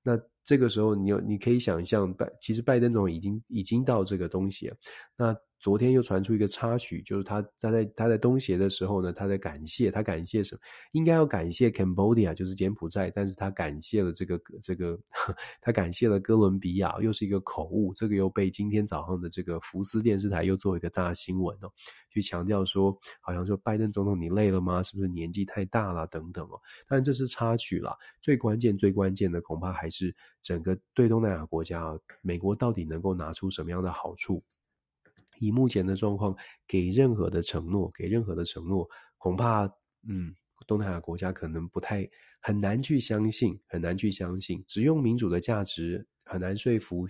那这个时候，你有你可以想象，拜其实拜登总统已经已经到这个东西了，那。昨天又传出一个插曲，就是他他在他在东协的时候呢，他在感谢他感谢什么？应该要感谢 Cambodia，就是柬埔寨，但是他感谢了这个这个，[laughs] 他感谢了哥伦比亚，又是一个口误，这个又被今天早上的这个福斯电视台又做一个大新闻哦，去强调说，好像说拜登总统你累了吗？是不是年纪太大了等等哦？当然这是插曲啦，最关键最关键的恐怕还是整个对东南亚国家，美国到底能够拿出什么样的好处？以目前的状况，给任何的承诺，给任何的承诺，恐怕，嗯，东南亚国家可能不太很难去相信，很难去相信。只用民主的价值很难说服，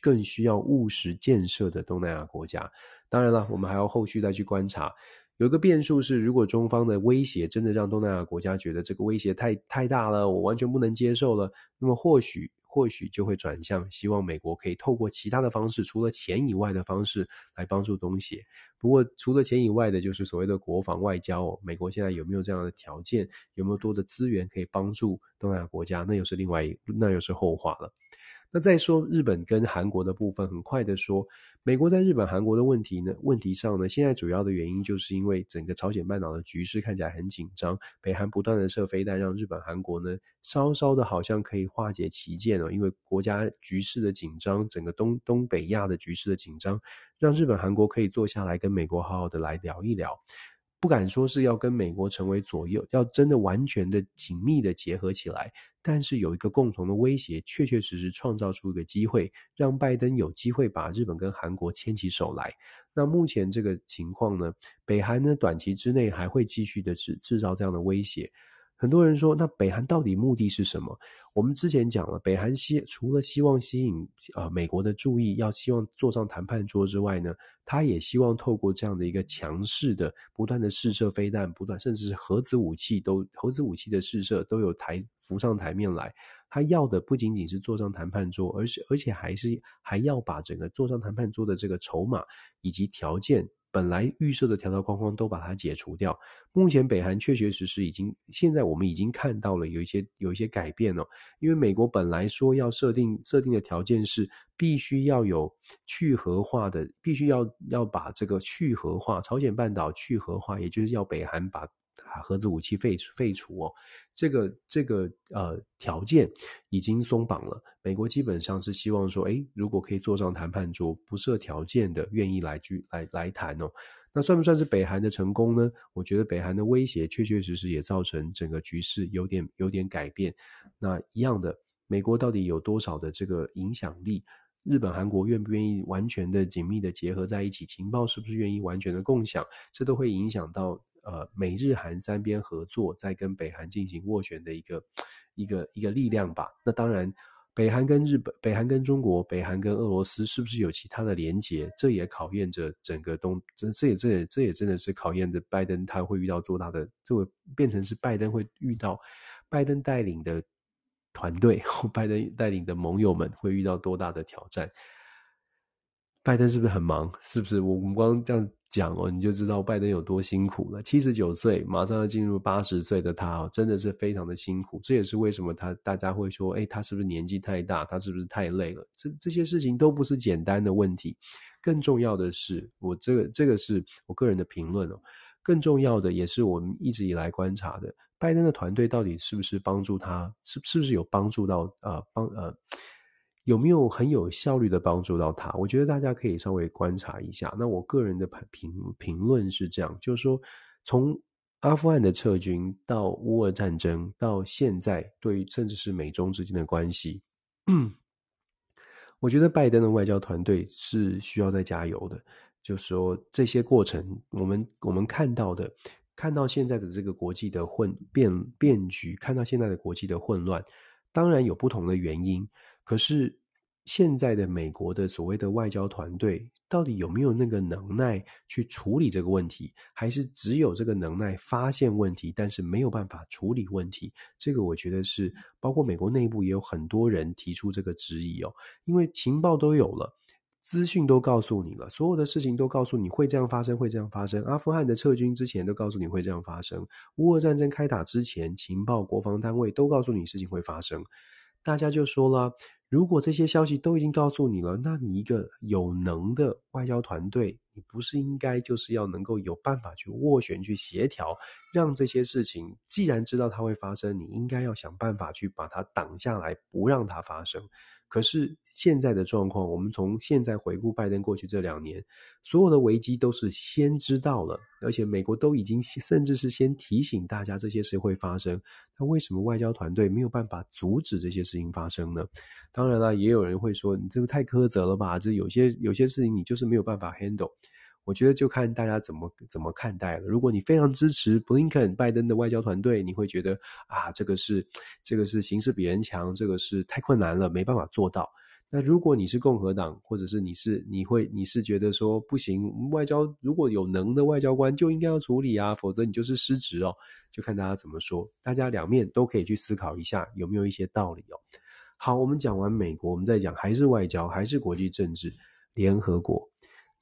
更需要务实建设的东南亚国家。当然了，我们还要后续再去观察。有一个变数是，如果中方的威胁真的让东南亚国家觉得这个威胁太太大了，我完全不能接受了，那么或许或许就会转向希望美国可以透过其他的方式，除了钱以外的方式来帮助东协。不过除了钱以外的，就是所谓的国防外交哦。美国现在有没有这样的条件？有没有多的资源可以帮助东南亚国家？那又是另外，那又是后话了。那再说日本跟韩国的部分，很快的说，美国在日本、韩国的问题呢，问题上呢，现在主要的原因就是因为整个朝鲜半岛的局势看起来很紧张，北韩不断的射飞弹，让日本、韩国呢稍稍的好像可以化解歧见哦，因为国家局势的紧张，整个东东北亚的局势的紧张，让日本、韩国可以坐下来跟美国好好的来聊一聊。不敢说是要跟美国成为左右，要真的完全的紧密的结合起来，但是有一个共同的威胁，确确实实创造出一个机会，让拜登有机会把日本跟韩国牵起手来。那目前这个情况呢，北韩呢短期之内还会继续的制制造这样的威胁。很多人说，那北韩到底目的是什么？我们之前讲了，北韩希除了希望吸引啊、呃、美国的注意，要希望坐上谈判桌之外呢，他也希望透过这样的一个强势的、不断的试射飞弹，不断甚至是核子武器都核子武器的试射都有台浮上台面来。他要的不仅仅是坐上谈判桌，而是而且还是还要把整个坐上谈判桌的这个筹码以及条件。本来预设的条条框框都把它解除掉。目前北韩确确实实已经，现在我们已经看到了有一些有一些改变了。因为美国本来说要设定设定的条件是，必须要有去核化的，必须要要把这个去核化，朝鲜半岛去核化，也就是要北韩把。啊核子武器废废除哦，这个这个呃条件已经松绑了。美国基本上是希望说，诶，如果可以坐上谈判桌，不设条件的，愿意来去来来谈哦。那算不算是北韩的成功呢？我觉得北韩的威胁确确实实也造成整个局势有点有点改变。那一样的，美国到底有多少的这个影响力？日本、韩国愿不愿意完全的紧密的结合在一起？情报是不是愿意完全的共享？这都会影响到。呃，美日韩三边合作，在跟北韩进行斡旋的一个一个一个力量吧。那当然，北韩跟日本、北韩跟中国、北韩跟俄罗斯，是不是有其他的连结？这也考验着整个东，这这也这也这也真的是考验着拜登他会遇到多大的，这会变成是拜登会遇到拜登带领的团队或拜登带领的盟友们会遇到多大的挑战。拜登是不是很忙？是不是？我们光这样讲哦，你就知道拜登有多辛苦了。七十九岁，马上要进入八十岁的他哦，真的是非常的辛苦。这也是为什么他大家会说，诶，他是不是年纪太大？他是不是太累了？这这些事情都不是简单的问题。更重要的是，我这个这个是我个人的评论哦。更重要的也是我们一直以来观察的，拜登的团队到底是不是帮助他？是是不是有帮助到？呃，帮呃。有没有很有效率的帮助到他？我觉得大家可以稍微观察一下。那我个人的评评论是这样，就是说，从阿富汗的撤军到乌俄战争，到现在对于甚至是美中之间的关系，[clears throat] 我觉得拜登的外交团队是需要再加油的。就是说，这些过程，我们我们看到的，看到现在的这个国际的混变变局，看到现在的国际的混乱，当然有不同的原因。可是现在的美国的所谓的外交团队，到底有没有那个能耐去处理这个问题？还是只有这个能耐发现问题，但是没有办法处理问题？这个我觉得是包括美国内部也有很多人提出这个质疑哦。因为情报都有了，资讯都告诉你了，所有的事情都告诉你会这样发生，会这样发生。阿富汗的撤军之前都告诉你会这样发生，乌俄战争开打之前，情报国防单位都告诉你事情会发生。大家就说了，如果这些消息都已经告诉你了，那你一个有能的外交团队，你不是应该就是要能够有办法去斡旋、去协调，让这些事情既然知道它会发生，你应该要想办法去把它挡下来，不让它发生。可是现在的状况，我们从现在回顾拜登过去这两年，所有的危机都是先知道了，而且美国都已经甚至是先提醒大家这些事会发生。那为什么外交团队没有办法阻止这些事情发生呢？当然了，也有人会说，你这个太苛责了吧？这有些有些事情你就是没有办法 handle。我觉得就看大家怎么怎么看待了。如果你非常支持布林肯、拜登的外交团队，你会觉得啊，这个是这个是形势比人强，这个是太困难了，没办法做到。那如果你是共和党，或者是你是你会你是觉得说不行，外交如果有能的外交官就应该要处理啊，否则你就是失职哦。就看大家怎么说，大家两面都可以去思考一下有没有一些道理哦。好，我们讲完美国，我们再讲还是外交，还是国际政治，联合国。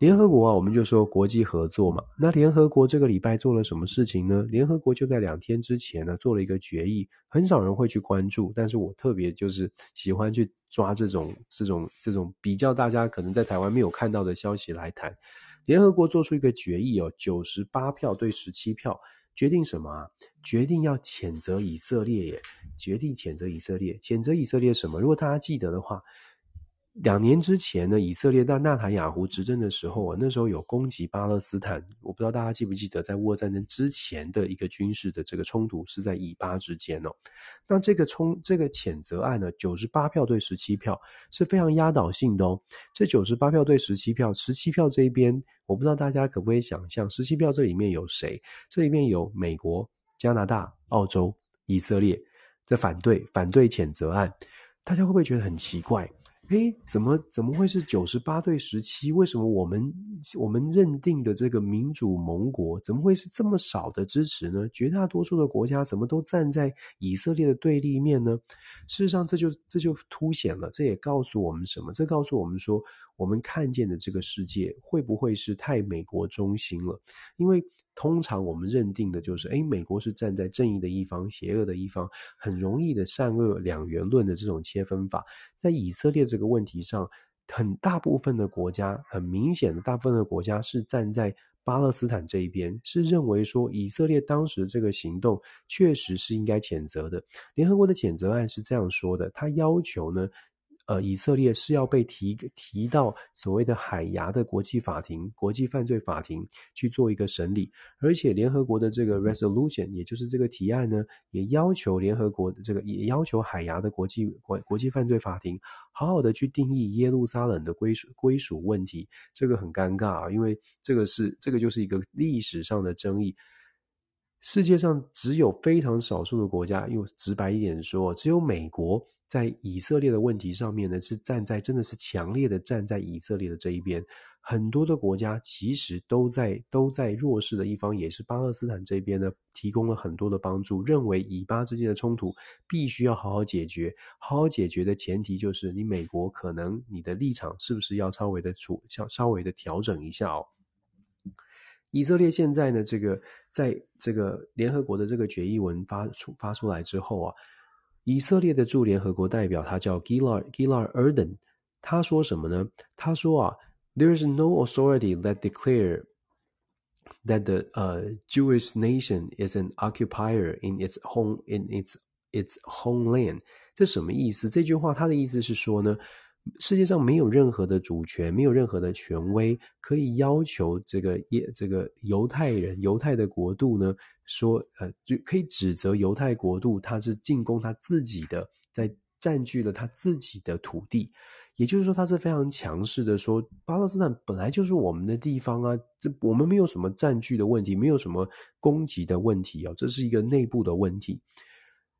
联合国啊，我们就说国际合作嘛。那联合国这个礼拜做了什么事情呢？联合国就在两天之前呢，做了一个决议，很少人会去关注，但是我特别就是喜欢去抓这种这种这种比较大家可能在台湾没有看到的消息来谈。联合国做出一个决议哦，九十八票对十七票，决定什么啊？决定要谴责以色列耶，决定谴责以色列，谴责以色列什么？如果大家记得的话。两年之前呢，以色列在纳坦雅胡执政的时候啊，那时候有攻击巴勒斯坦。我不知道大家记不记得，在乌俄战争之前的一个军事的这个冲突是在以巴之间哦。那这个冲这个谴责案呢，九十八票对十七票是非常压倒性的哦。这九十八票对十七票，十七票这一边，我不知道大家可不可以想象，十七票这里面有谁？这里面有美国、加拿大、澳洲、以色列在反对反对谴责案，大家会不会觉得很奇怪？诶，怎么怎么会是九十八对十七？为什么我们我们认定的这个民主盟国怎么会是这么少的支持呢？绝大多数的国家怎么都站在以色列的对立面呢？事实上，这就这就凸显了，这也告诉我们什么？这告诉我们说，我们看见的这个世界会不会是太美国中心了？因为。通常我们认定的就是，诶，美国是站在正义的一方，邪恶的一方，很容易的善恶两元论的这种切分法，在以色列这个问题上，很大部分的国家，很明显的大部分的国家是站在巴勒斯坦这一边，是认为说以色列当时这个行动确实是应该谴责的。联合国的谴责案是这样说的，他要求呢。呃，以色列是要被提提到所谓的海牙的国际法庭、国际犯罪法庭去做一个审理，而且联合国的这个 resolution，也就是这个提案呢，也要求联合国的这个也要求海牙的国际国国际犯罪法庭好好的去定义耶路撒冷的归属归属问题。这个很尴尬啊，因为这个是这个就是一个历史上的争议。世界上只有非常少数的国家，用直白一点说，只有美国。在以色列的问题上面呢，是站在真的是强烈的站在以色列的这一边。很多的国家其实都在都在弱势的一方，也是巴勒斯坦这边呢，提供了很多的帮助，认为以巴之间的冲突必须要好好解决。好好解决的前提就是，你美国可能你的立场是不是要稍微的处稍稍微的调整一下哦。以色列现在呢，这个在这个联合国的这个决议文发出发出来之后啊。以色列的驻联合国代表，他叫 Gilad Gilad Erdan，他说什么呢？他说啊，There is no authority that declare that the 呃、uh, Jewish nation is an occupier in its home in its its homeland。这什么意思？这句话他的意思是说呢，世界上没有任何的主权，没有任何的权威可以要求这个耶这个犹太人犹太的国度呢。说，呃，就可以指责犹太国度，他是进攻他自己的，在占据了他自己的土地，也就是说，他是非常强势的说，巴勒斯坦本来就是我们的地方啊，这我们没有什么占据的问题，没有什么攻击的问题哦，这是一个内部的问题。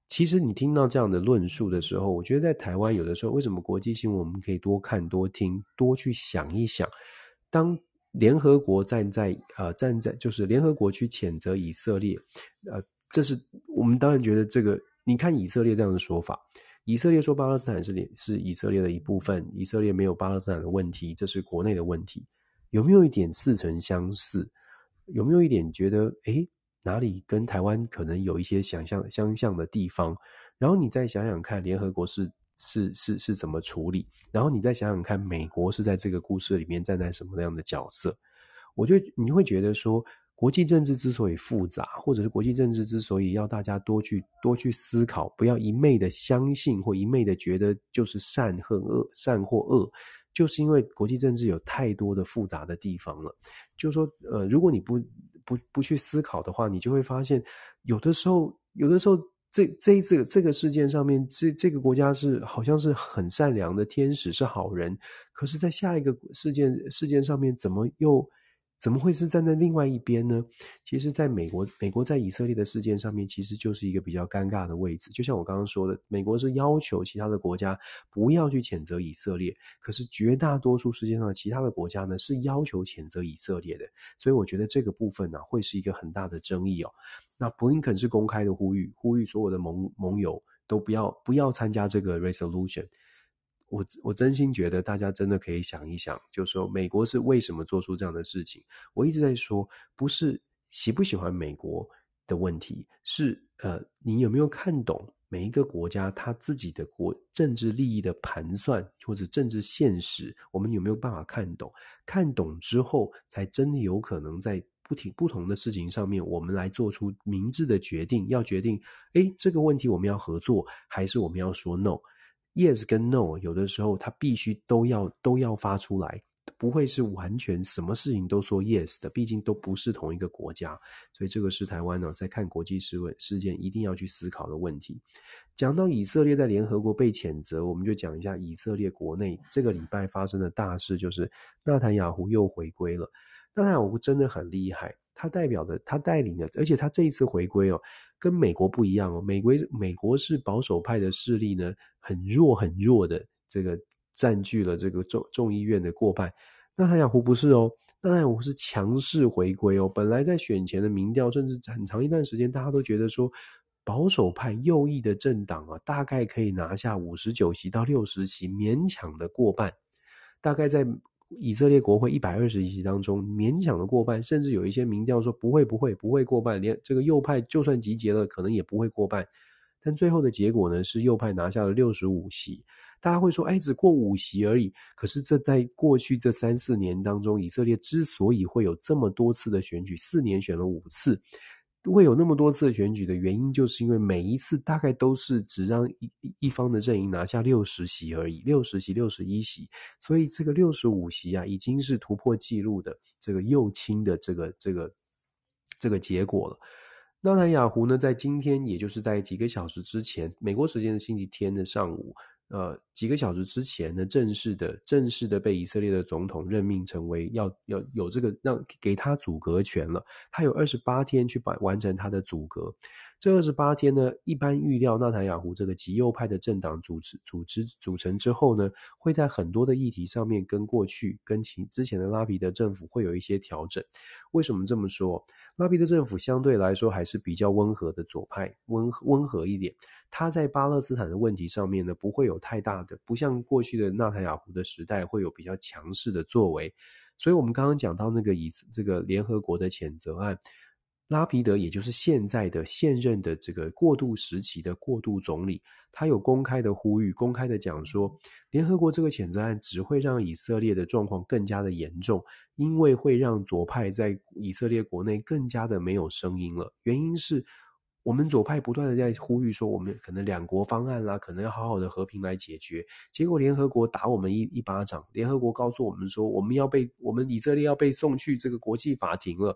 其实你听到这样的论述的时候，我觉得在台湾有的时候，为什么国际新闻我们可以多看多听多去想一想，当。联合国站在呃站在就是联合国去谴责以色列，呃，这是我们当然觉得这个，你看以色列这样的说法，以色列说巴勒斯坦是是以色列的一部分，以色列没有巴勒斯坦的问题，这是国内的问题，有没有一点似曾相识？有没有一点觉得诶，哪里跟台湾可能有一些想象相像的地方？然后你再想想看，联合国是。是是是怎么处理？然后你再想想看，美国是在这个故事里面站在什么样的角色？我就你会觉得说，国际政治之所以复杂，或者是国际政治之所以要大家多去多去思考，不要一昧的相信或一昧的觉得就是善和恶，善或恶，就是因为国际政治有太多的复杂的地方了。就是说，呃，如果你不不不去思考的话，你就会发现，有的时候，有的时候。这这这个这个事件上面，这这个国家是好像是很善良的天使，是好人。可是，在下一个事件事件上面，怎么又怎么会是站在另外一边呢？其实，在美国，美国在以色列的事件上面，其实就是一个比较尴尬的位置。就像我刚刚说的，美国是要求其他的国家不要去谴责以色列，可是绝大多数世界上其他的国家呢，是要求谴责以色列的。所以，我觉得这个部分呢、啊，会是一个很大的争议哦。那布林肯是公开的呼吁，呼吁所有的盟盟友都不要不要参加这个 resolution。我我真心觉得，大家真的可以想一想，就是说美国是为什么做出这样的事情？我一直在说，不是喜不喜欢美国的问题，是呃，你有没有看懂每一个国家他自己的国政治利益的盘算或者政治现实？我们有没有办法看懂？看懂之后，才真的有可能在不停不同的事情上面，我们来做出明智的决定。要决定，诶，这个问题我们要合作，还是我们要说 no？Yes 跟 No，有的时候他必须都要都要发出来，不会是完全什么事情都说 Yes 的，毕竟都不是同一个国家，所以这个是台湾呢在看国际事问事件一定要去思考的问题。讲到以色列在联合国被谴责，我们就讲一下以色列国内这个礼拜发生的大事，就是纳坦雅胡又回归了。纳坦雅胡真的很厉害。他代表的，他带领的，而且他这一次回归哦，跟美国不一样哦。美国美国是保守派的势力呢，很弱很弱的，这个占据了这个众众议院的过半。纳塔雅胡不是哦，纳塔雅胡是强势回归哦。本来在选前的民调，甚至很长一段时间，大家都觉得说，保守派右翼的政党啊，大概可以拿下五十九席到六十席，勉强的过半，大概在。以色列国会一百二十席当中勉强的过半，甚至有一些民调说不会不会不会过半，连这个右派就算集结了，可能也不会过半。但最后的结果呢，是右派拿下了六十五席。大家会说，哎，只过五席而已。可是这在过去这三四年当中，以色列之所以会有这么多次的选举，四年选了五次。会有那么多次的选举的原因，就是因为每一次大概都是只让一一方的阵营拿下六十席而已，六十席、六十一席，所以这个六十五席啊，已经是突破记录的这个右倾的这个这个这个结果了。纳坦雅胡呢，在今天，也就是在几个小时之前，美国时间的星期天的上午。呃，几个小时之前呢，正式的、正式的被以色列的总统任命成为要要有这个让给他组阁权了。他有二十八天去完完成他的组阁。这二十八天呢，一般预料纳坦雅胡这个极右派的政党组织组织组成之后呢，会在很多的议题上面跟过去跟其之前的拉皮德政府会有一些调整。为什么这么说？拉皮德政府相对来说还是比较温和的左派，温温和一点。他在巴勒斯坦的问题上面呢，不会有太大的，不像过去的纳塔雅胡的时代会有比较强势的作为。所以，我们刚刚讲到那个以这个联合国的谴责案。拉皮德，也就是现在的现任的这个过渡时期的过渡总理，他有公开的呼吁，公开的讲说，联合国这个谴责案只会让以色列的状况更加的严重，因为会让左派在以色列国内更加的没有声音了。原因是。我们左派不断的在呼吁说，我们可能两国方案啦，可能要好好的和平来解决。结果联合国打我们一一巴掌，联合国告诉我们说，我们要被我们以色列要被送去这个国际法庭了，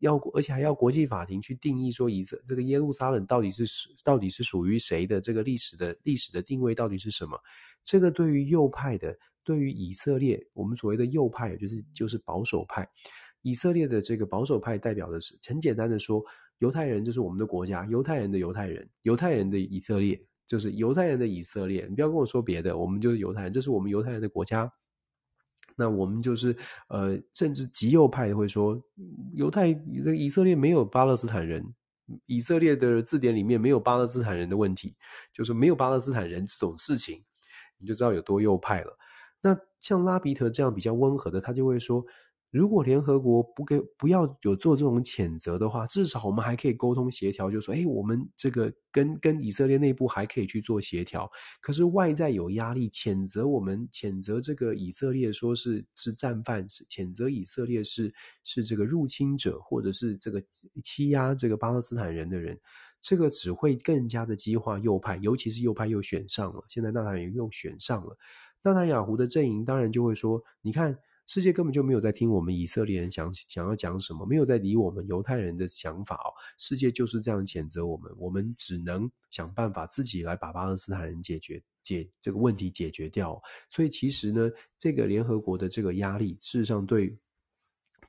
要而且还要国际法庭去定义说，以色这个耶路撒冷到底是到底是属于谁的，这个历史的历史的定位到底是什么？这个对于右派的，对于以色列，我们所谓的右派就是就是保守派，以色列的这个保守派代表的是很简单的说。犹太人就是我们的国家，犹太人的犹太人，犹太人的以色列就是犹太人的以色列。你不要跟我说别的，我们就是犹太人，这是我们犹太人的国家。那我们就是呃，甚至极右派会说，犹太这以色列没有巴勒斯坦人，以色列的字典里面没有巴勒斯坦人的问题，就是没有巴勒斯坦人这种事情，你就知道有多右派了。那像拉皮特这样比较温和的，他就会说。如果联合国不给不要有做这种谴责的话，至少我们还可以沟通协调，就说，哎，我们这个跟跟以色列内部还可以去做协调。可是外在有压力，谴责我们，谴责这个以色列说是是战犯，是谴责以色列是是这个入侵者，或者是这个欺压这个巴勒斯坦人的人，这个只会更加的激化右派，尤其是右派又选上了，现在纳坦雅胡又选上了，纳坦雅胡的阵营当然就会说，你看。世界根本就没有在听我们以色列人想想要讲什么，没有在理我们犹太人的想法哦。世界就是这样谴责我们，我们只能想办法自己来把巴勒斯坦人解决解这个问题解决掉。所以其实呢，这个联合国的这个压力，事实上对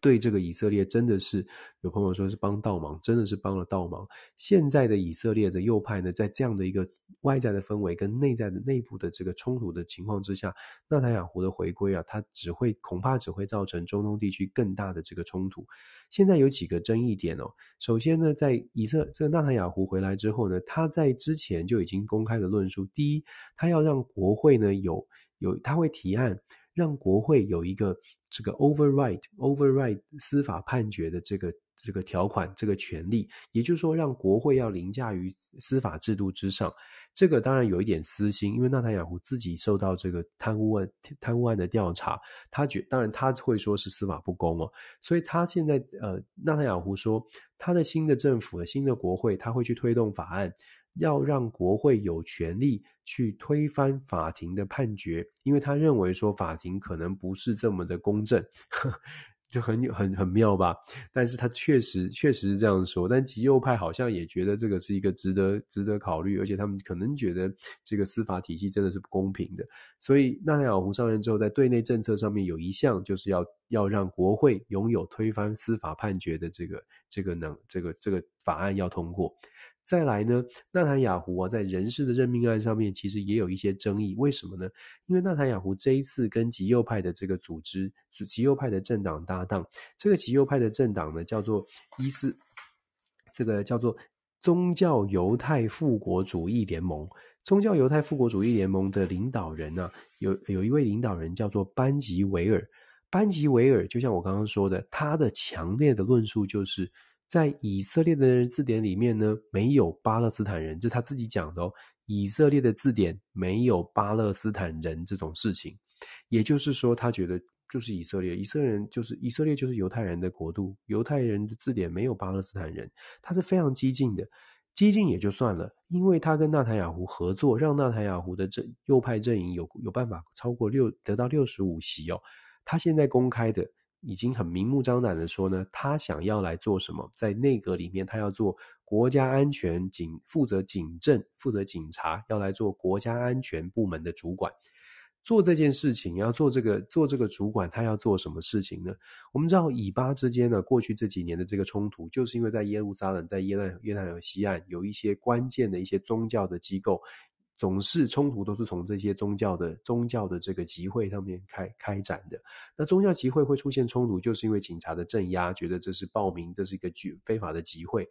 对这个以色列真的是有朋友说是帮倒忙，真的是帮了倒忙。现在的以色列的右派呢，在这样的一个外在的氛围跟内在的内部的这个冲突的情况之下，纳坦雅胡的回归啊，它只会恐怕只会造成中东地区更大的这个冲突。现在有几个争议点哦。首先呢，在以色这个纳坦雅胡回来之后呢，他在之前就已经公开的论述，第一，他要让国会呢有有他会提案。让国会有一个这个 override override 司法判决的这个这个条款，这个权利，也就是说，让国会要凌驾于司法制度之上。这个当然有一点私心，因为纳塔雅胡自己受到这个贪污案贪污案的调查，他觉当然他会说是司法不公哦，所以他现在呃，纳塔雅胡说他的新的政府的新的国会，他会去推动法案。要让国会有权利去推翻法庭的判决，因为他认为说法庭可能不是这么的公正，呵 [laughs] 就很很很妙吧？但是他确实确实是这样说，但极右派好像也觉得这个是一个值得值得考虑，而且他们可能觉得这个司法体系真的是不公平的。所以纳坦雅胡上任之后，在对内政策上面有一项就是要要让国会拥有推翻司法判决的这个这个能这个这个法案要通过。再来呢，纳坦雅胡啊，在人事的任命案上面，其实也有一些争议。为什么呢？因为纳坦雅胡这一次跟极右派的这个组织，极右派的政党搭档，这个极右派的政党呢，叫做伊斯，这个叫做宗教犹太复国主义联盟。宗教犹太复国主义联盟的领导人呢、啊，有有一位领导人叫做班吉维尔。班吉维尔就像我刚刚说的，他的强烈的论述就是。在以色列的字典里面呢，没有巴勒斯坦人，这是他自己讲的哦。以色列的字典没有巴勒斯坦人这种事情，也就是说，他觉得就是以色列，以色列人就是以色列就是犹太人的国度，犹太人的字典没有巴勒斯坦人，他是非常激进的，激进也就算了，因为他跟纳坦雅胡合作，让纳坦雅胡的这右派阵营有有办法超过六得到六十五席哦，他现在公开的。已经很明目张胆的说呢，他想要来做什么？在内阁里面，他要做国家安全警，负责警政，负责警察，要来做国家安全部门的主管。做这件事情，要做这个做这个主管，他要做什么事情呢？我们知道以巴之间呢，过去这几年的这个冲突，就是因为在耶路撒冷，在耶旦约旦河西岸有一些关键的一些宗教的机构。总是冲突都是从这些宗教的宗教的这个集会上面开开展的。那宗教集会会出现冲突，就是因为警察的镇压，觉得这是暴民，这是一个举非法的集会。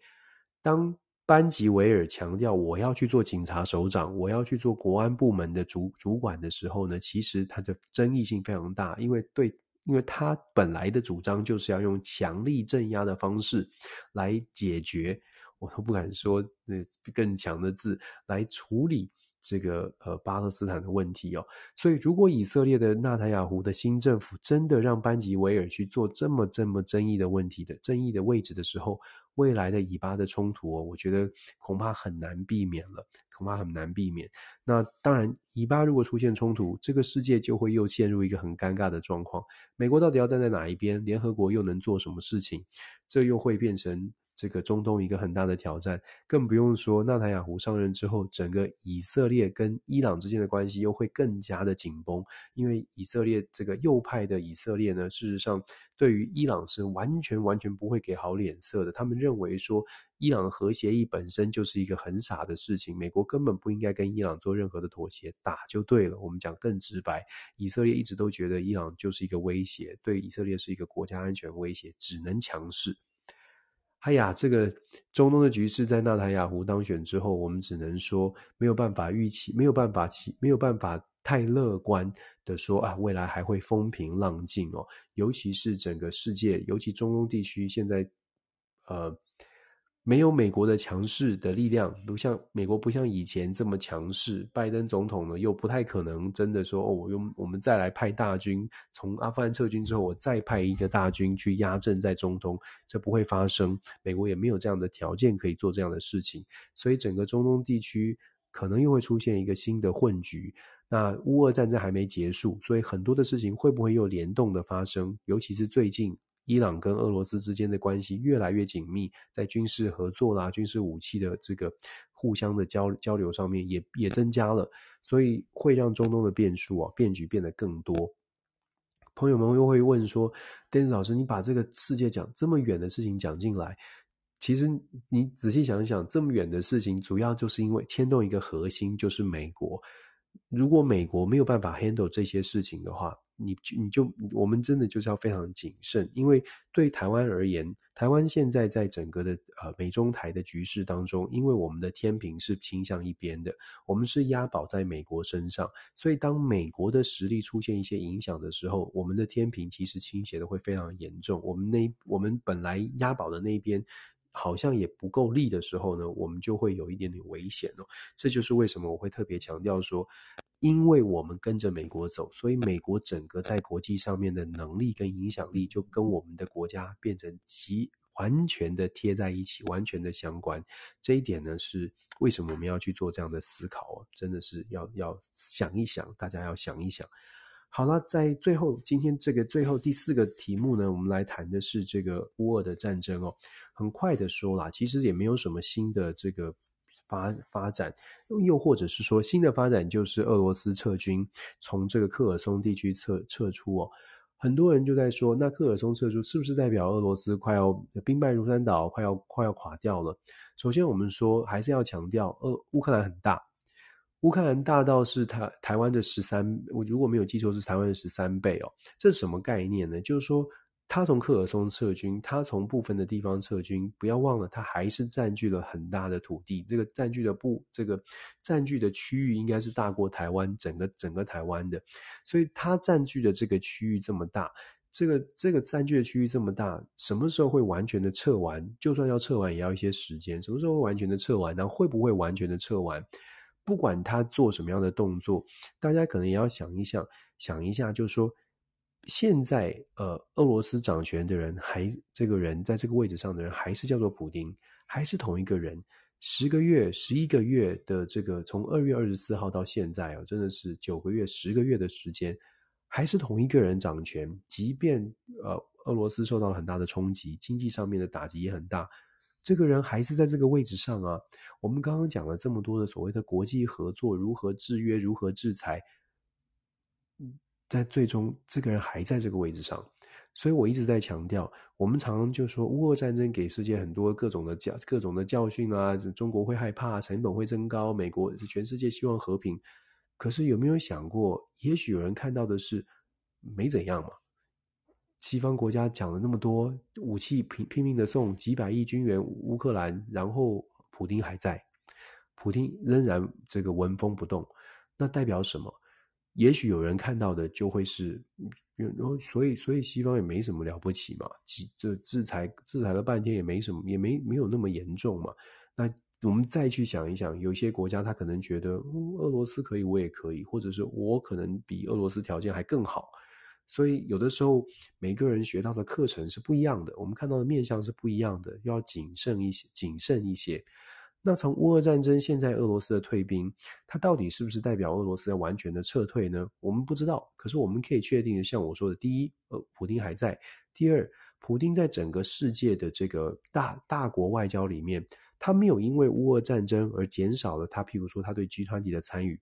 当班吉维尔强调我要去做警察首长，我要去做国安部门的主主管的时候呢，其实他的争议性非常大，因为对，因为他本来的主张就是要用强力镇压的方式来解决，我都不敢说那更强的字来处理。这个呃巴勒斯坦的问题哦，所以如果以色列的纳坦雅胡的新政府真的让班吉维尔去做这么这么争议的问题的争议的位置的时候，未来的以巴的冲突哦，我觉得恐怕很难避免了，恐怕很难避免。那当然，以巴如果出现冲突，这个世界就会又陷入一个很尴尬的状况。美国到底要站在哪一边？联合国又能做什么事情？这又会变成。这个中东一个很大的挑战，更不用说纳坦雅胡上任之后，整个以色列跟伊朗之间的关系又会更加的紧绷。因为以色列这个右派的以色列呢，事实上对于伊朗是完全完全不会给好脸色的。他们认为说，伊朗核协议本身就是一个很傻的事情，美国根本不应该跟伊朗做任何的妥协，打就对了。我们讲更直白，以色列一直都觉得伊朗就是一个威胁，对以色列是一个国家安全威胁，只能强势。哎呀，这个中东的局势在纳塔雅胡当选之后，我们只能说没有办法预期，没有办法期，没有办法太乐观的说啊，未来还会风平浪静哦。尤其是整个世界，尤其中东地区现在，呃。没有美国的强势的力量，不像美国不像以前这么强势。拜登总统呢，又不太可能真的说哦，我用我们再来派大军，从阿富汗撤军之后，我再派一个大军去压阵在中东，这不会发生。美国也没有这样的条件可以做这样的事情，所以整个中东地区可能又会出现一个新的混局。那乌俄战争还没结束，所以很多的事情会不会又联动的发生？尤其是最近。伊朗跟俄罗斯之间的关系越来越紧密，在军事合作啦、军事武器的这个互相的交交流上面也也增加了，所以会让中东的变数啊变局变得更多。朋友们又会问说：“Dennis 老师，你把这个世界讲这么远的事情讲进来，其实你仔细想想，这么远的事情，主要就是因为牵动一个核心，就是美国。如果美国没有办法 handle 这些事情的话，你就你就我们真的就是要非常谨慎，因为对台湾而言，台湾现在在整个的呃美中台的局势当中，因为我们的天平是倾向一边的，我们是押宝在美国身上，所以当美国的实力出现一些影响的时候，我们的天平其实倾斜的会非常严重。我们那我们本来押宝的那边好像也不够力的时候呢，我们就会有一点点危险哦。这就是为什么我会特别强调说。因为我们跟着美国走，所以美国整个在国际上面的能力跟影响力就跟我们的国家变成极完全的贴在一起，完全的相关。这一点呢，是为什么我们要去做这样的思考啊？真的是要要想一想，大家要想一想。好了，在最后今天这个最后第四个题目呢，我们来谈的是这个乌俄的战争哦。很快的说啦，其实也没有什么新的这个。发发展，又或者是说新的发展，就是俄罗斯撤军，从这个克尔松地区撤撤出哦。很多人就在说，那克尔松撤出是不是代表俄罗斯快要兵败如山倒，快要快要垮掉了？首先，我们说还是要强调，俄乌克兰很大，乌克兰大到是台台湾的十三，我如果没有记错是台湾的十三倍哦。这是什么概念呢？就是说。他从克尔松撤军，他从部分的地方撤军，不要忘了，他还是占据了很大的土地。这个占据的不，这个占据的区域应该是大过台湾整个整个台湾的。所以，他占据的这个区域这么大，这个这个占据的区域这么大，什么时候会完全的撤完？就算要撤完，也要一些时间。什么时候会完全的撤完？然后会不会完全的撤完？不管他做什么样的动作，大家可能也要想一想，想一下，就是说。现在，呃，俄罗斯掌权的人还这个人在这个位置上的人还是叫做普丁，还是同一个人。十个月、十一个月的这个，从二月二十四号到现在哦，真的是九个月、十个月的时间，还是同一个人掌权。即便呃，俄罗斯受到了很大的冲击，经济上面的打击也很大，这个人还是在这个位置上啊。我们刚刚讲了这么多的所谓的国际合作，如何制约，如何制裁，在最终，这个人还在这个位置上，所以我一直在强调，我们常常就说乌俄战争给世界很多各种的教各种的教训啊，中国会害怕，成本会增高，美国是全世界希望和平，可是有没有想过，也许有人看到的是没怎样嘛？西方国家讲了那么多武器拼拼命的送几百亿军援乌克兰，然后普丁还在，普丁仍然这个纹风不动，那代表什么？也许有人看到的就会是，然后所以所以西方也没什么了不起嘛，这制裁制裁了半天也没什么，也没没有那么严重嘛。那我们再去想一想，有些国家他可能觉得，俄罗斯可以，我也可以，或者是我可能比俄罗斯条件还更好。所以有的时候每个人学到的课程是不一样的，我们看到的面向是不一样的，要谨慎一些，谨慎一些。那从乌俄战争，现在俄罗斯的退兵，它到底是不是代表俄罗斯要完全的撤退呢？我们不知道。可是我们可以确定的，像我说的，第一，呃，普丁还在；第二，普丁在整个世界的这个大大国外交里面，他没有因为乌俄战争而减少了他，譬如说他对集团体的参与。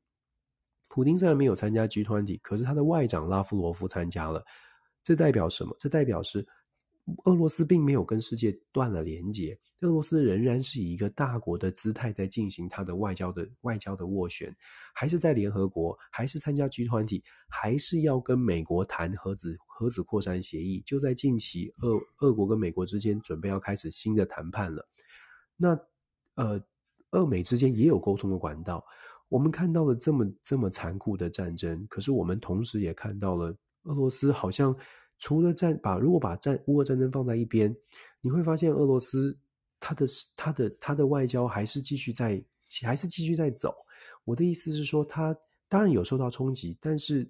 普丁虽然没有参加 G20，可是他的外长拉夫罗夫参加了。这代表什么？这代表是。俄罗斯并没有跟世界断了连接，俄罗斯仍然是以一个大国的姿态在进行它的外交的外交的斡旋，还是在联合国，还是参加集团体，还是要跟美国谈核子核子扩散协议。就在近期，俄俄国跟美国之间准备要开始新的谈判了。那呃，俄美之间也有沟通的管道。我们看到了这么这么残酷的战争，可是我们同时也看到了俄罗斯好像。除了战把，如果把战乌俄战争放在一边，你会发现俄罗斯它的它的它的外交还是继续在还是继续在走。我的意思是说，它当然有受到冲击，但是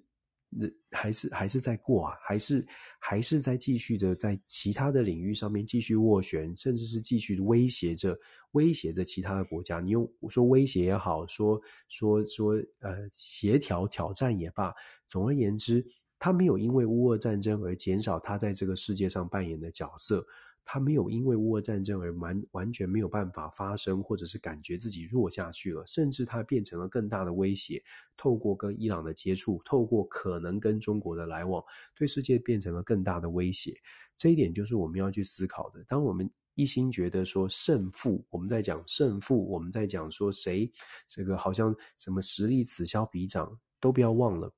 还是还是在过啊，还是还是在继续的在其他的领域上面继续斡旋，甚至是继续威胁着威胁着其他的国家。你用说威胁也好，说说说呃协调挑战也罢，总而言之。他没有因为乌俄战争而减少他在这个世界上扮演的角色，他没有因为乌俄战争而完完全没有办法发生，或者是感觉自己弱下去了，甚至他变成了更大的威胁。透过跟伊朗的接触，透过可能跟中国的来往，对世界变成了更大的威胁。这一点就是我们要去思考的。当我们一心觉得说胜负，我们在讲胜负，我们在讲说谁这个好像什么实力此消彼长，都不要忘了。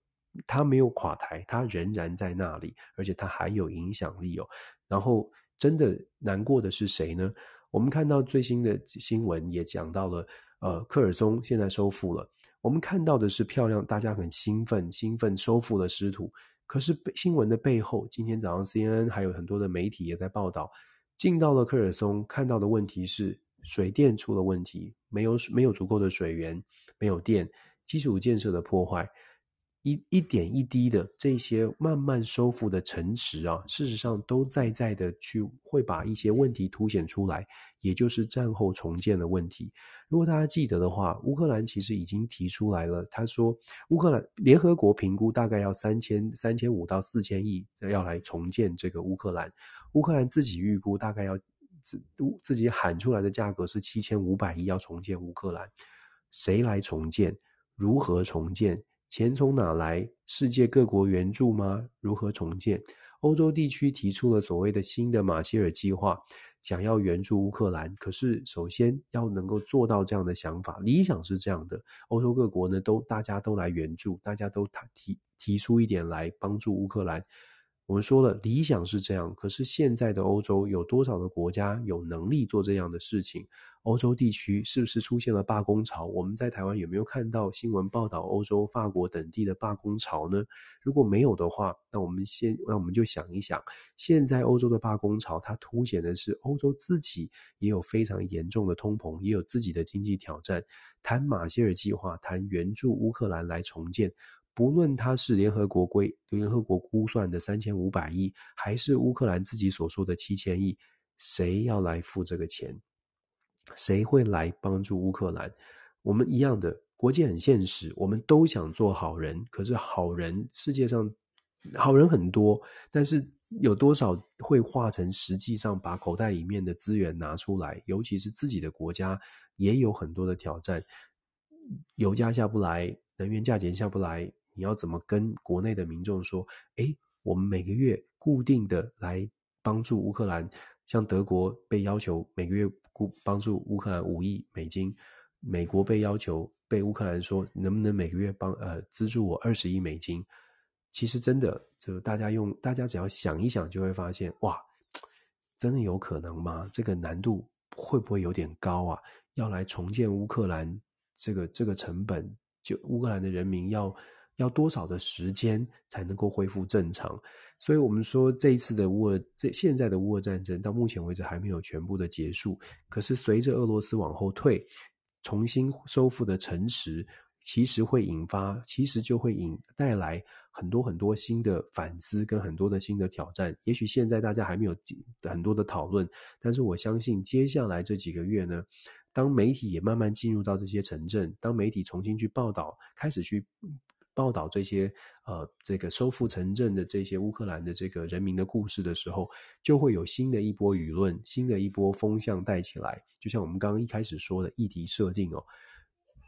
他没有垮台，他仍然在那里，而且他还有影响力哦。然后，真的难过的是谁呢？我们看到最新的新闻也讲到了，呃，科尔松现在收复了。我们看到的是漂亮，大家很兴奋，兴奋收复了失土。可是新闻的背后，今天早上 CNN 还有很多的媒体也在报道，进到了科尔松，看到的问题是水电出了问题，没有没有足够的水源，没有电，基础建设的破坏。一一点一滴的这些慢慢收复的城池啊，事实上都在在的去会把一些问题凸显出来，也就是战后重建的问题。如果大家记得的话，乌克兰其实已经提出来了，他说乌克兰联合国评估大概要三千三千五到四千亿要来重建这个乌克兰，乌克兰自己预估大概要自自己喊出来的价格是七千五百亿要重建乌克兰，谁来重建？如何重建？钱从哪来？世界各国援助吗？如何重建？欧洲地区提出了所谓的新的马歇尔计划，想要援助乌克兰。可是，首先要能够做到这样的想法，理想是这样的：欧洲各国呢，都大家都来援助，大家都提提出一点来帮助乌克兰。我们说了，理想是这样，可是现在的欧洲有多少个国家有能力做这样的事情？欧洲地区是不是出现了罢工潮？我们在台湾有没有看到新闻报道欧洲、法国等地的罢工潮呢？如果没有的话，那我们先，那我们就想一想，现在欧洲的罢工潮，它凸显的是欧洲自己也有非常严重的通膨，也有自己的经济挑战。谈马歇尔计划，谈援助乌克兰来重建。不论它是联合国规联合国估算的三千五百亿，还是乌克兰自己所说的七千亿，谁要来付这个钱？谁会来帮助乌克兰？我们一样的，国际很现实，我们都想做好人。可是好人，世界上好人很多，但是有多少会化成实际上把口袋里面的资源拿出来？尤其是自己的国家，也有很多的挑战。油价下不来，能源价钱下不来。你要怎么跟国内的民众说？诶，我们每个月固定的来帮助乌克兰，像德国被要求每个月固帮助乌克兰五亿美金，美国被要求被乌克兰说能不能每个月帮呃资助我二十亿美金？其实真的，就大家用大家只要想一想，就会发现哇，真的有可能吗？这个难度会不会有点高啊？要来重建乌克兰，这个这个成本，就乌克兰的人民要。要多少的时间才能够恢复正常？所以，我们说这一次的乌尔，这现在的乌俄战争到目前为止还没有全部的结束。可是，随着俄罗斯往后退，重新收复的城池，其实会引发，其实就会引带来很多很多新的反思跟很多的新的挑战。也许现在大家还没有很多的讨论，但是我相信接下来这几个月呢，当媒体也慢慢进入到这些城镇，当媒体重新去报道，开始去。报道这些呃，这个收复城镇的这些乌克兰的这个人民的故事的时候，就会有新的一波舆论，新的一波风向带起来。就像我们刚刚一开始说的议题设定哦，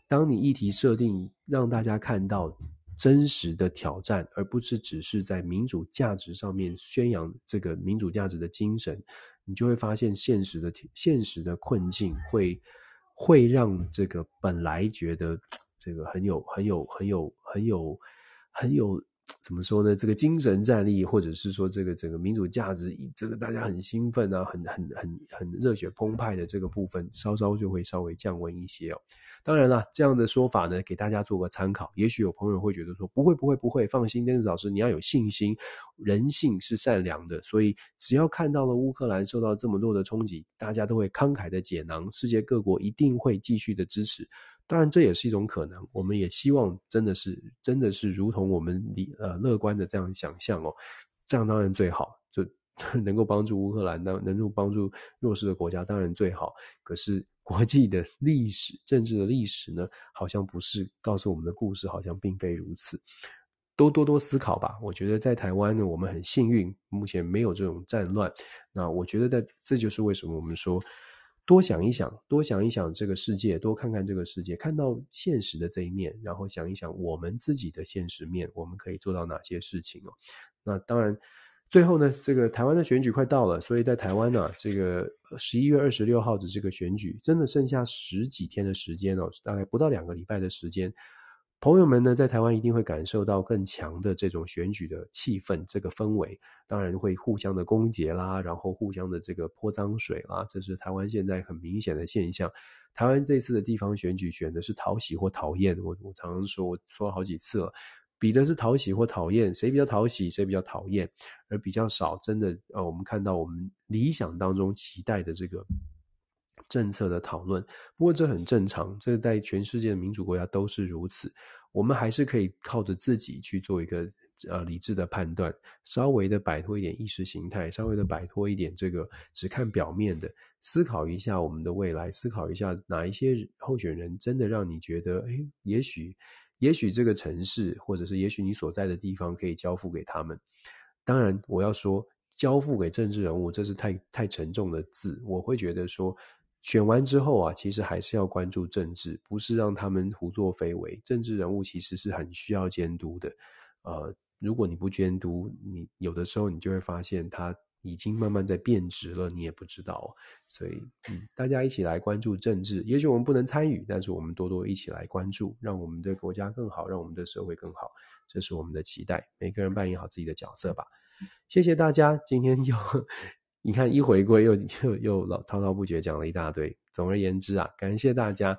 当你议题设定让大家看到真实的挑战，而不是只是在民主价值上面宣扬这个民主价值的精神，你就会发现现实的现实的困境会会让这个本来觉得。这个很有很有很有很有很有怎么说呢？这个精神战力，或者是说这个整个民主价值，这个大家很兴奋啊，很很很很热血澎湃的这个部分，稍稍就会稍微降温一些哦。当然了，这样的说法呢，给大家做个参考。也许有朋友会觉得说，不会不会不会，放心，Dennis 老师，你要有信心，人性是善良的，所以只要看到了乌克兰受到这么多的冲击，大家都会慷慨的解囊，世界各国一定会继续的支持。当然，这也是一种可能。我们也希望真的是，真的是如同我们理呃乐观的这样想象哦，这样当然最好，就 [laughs] 能够帮助乌克兰，能能够帮助弱势的国家，当然最好。可是国际的历史、政治的历史呢，好像不是告诉我们的故事，好像并非如此。多多多思考吧。我觉得在台湾呢，我们很幸运，目前没有这种战乱。那我觉得在这就是为什么我们说多想一想，多想一想这个世界，多看看这个世界，看到现实的这一面，然后想一想我们自己的现实面，我们可以做到哪些事情哦。那当然，最后呢，这个台湾的选举快到了，所以在台湾呢，这个十一月二十六号的这个选举，真的剩下十几天的时间哦，大概不到两个礼拜的时间。朋友们呢，在台湾一定会感受到更强的这种选举的气氛，这个氛围，当然会互相的攻訐啦，然后互相的这个泼脏水啦，这是台湾现在很明显的现象。台湾这次的地方选举选的是讨喜或讨厌，我我常常说，我说了好几次了，比的是讨喜或讨厌，谁比较讨喜，谁比较讨厌，而比较少真的呃，我们看到我们理想当中期待的这个。政策的讨论，不过这很正常，这在全世界的民主国家都是如此。我们还是可以靠着自己去做一个呃理智的判断，稍微的摆脱一点意识形态，稍微的摆脱一点这个只看表面的，思考一下我们的未来，思考一下哪一些候选人真的让你觉得，诶，也许也许这个城市或者是也许你所在的地方可以交付给他们。当然，我要说交付给政治人物，这是太太沉重的字，我会觉得说。选完之后啊，其实还是要关注政治，不是让他们胡作非为。政治人物其实是很需要监督的，呃，如果你不监督，你有的时候你就会发现他已经慢慢在变质了，你也不知道。所以，嗯，大家一起来关注政治，也许我们不能参与，但是我们多多一起来关注，让我们的国家更好，让我们的社会更好，这是我们的期待。每个人扮演好自己的角色吧。谢谢大家，今天又。你看，一回归又 [laughs] 又又老滔滔不绝讲了一大堆。总而言之啊，感谢大家，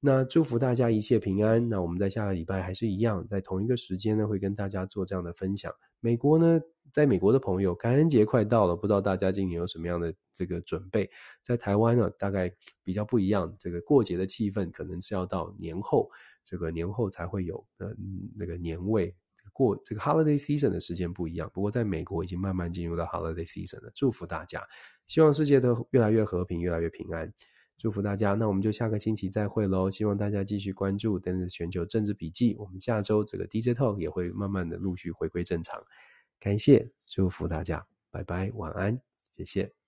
那祝福大家一切平安。那我们在下个礼拜还是一样，在同一个时间呢，会跟大家做这样的分享。美国呢，在美国的朋友，感恩节快到了，不知道大家今年有什么样的这个准备？在台湾呢，大概比较不一样，这个过节的气氛可能是要到年后，这个年后才会有呃那个年味。过这个 holiday season 的时间不一样，不过在美国已经慢慢进入到 holiday season 了。祝福大家，希望世界都越来越和平，越来越平安。祝福大家，那我们就下个星期再会喽。希望大家继续关注《d e n i s 全球政治笔记》，我们下周这个 DJ Talk 也会慢慢的陆续回归正常。感谢，祝福大家，拜拜，晚安，谢谢。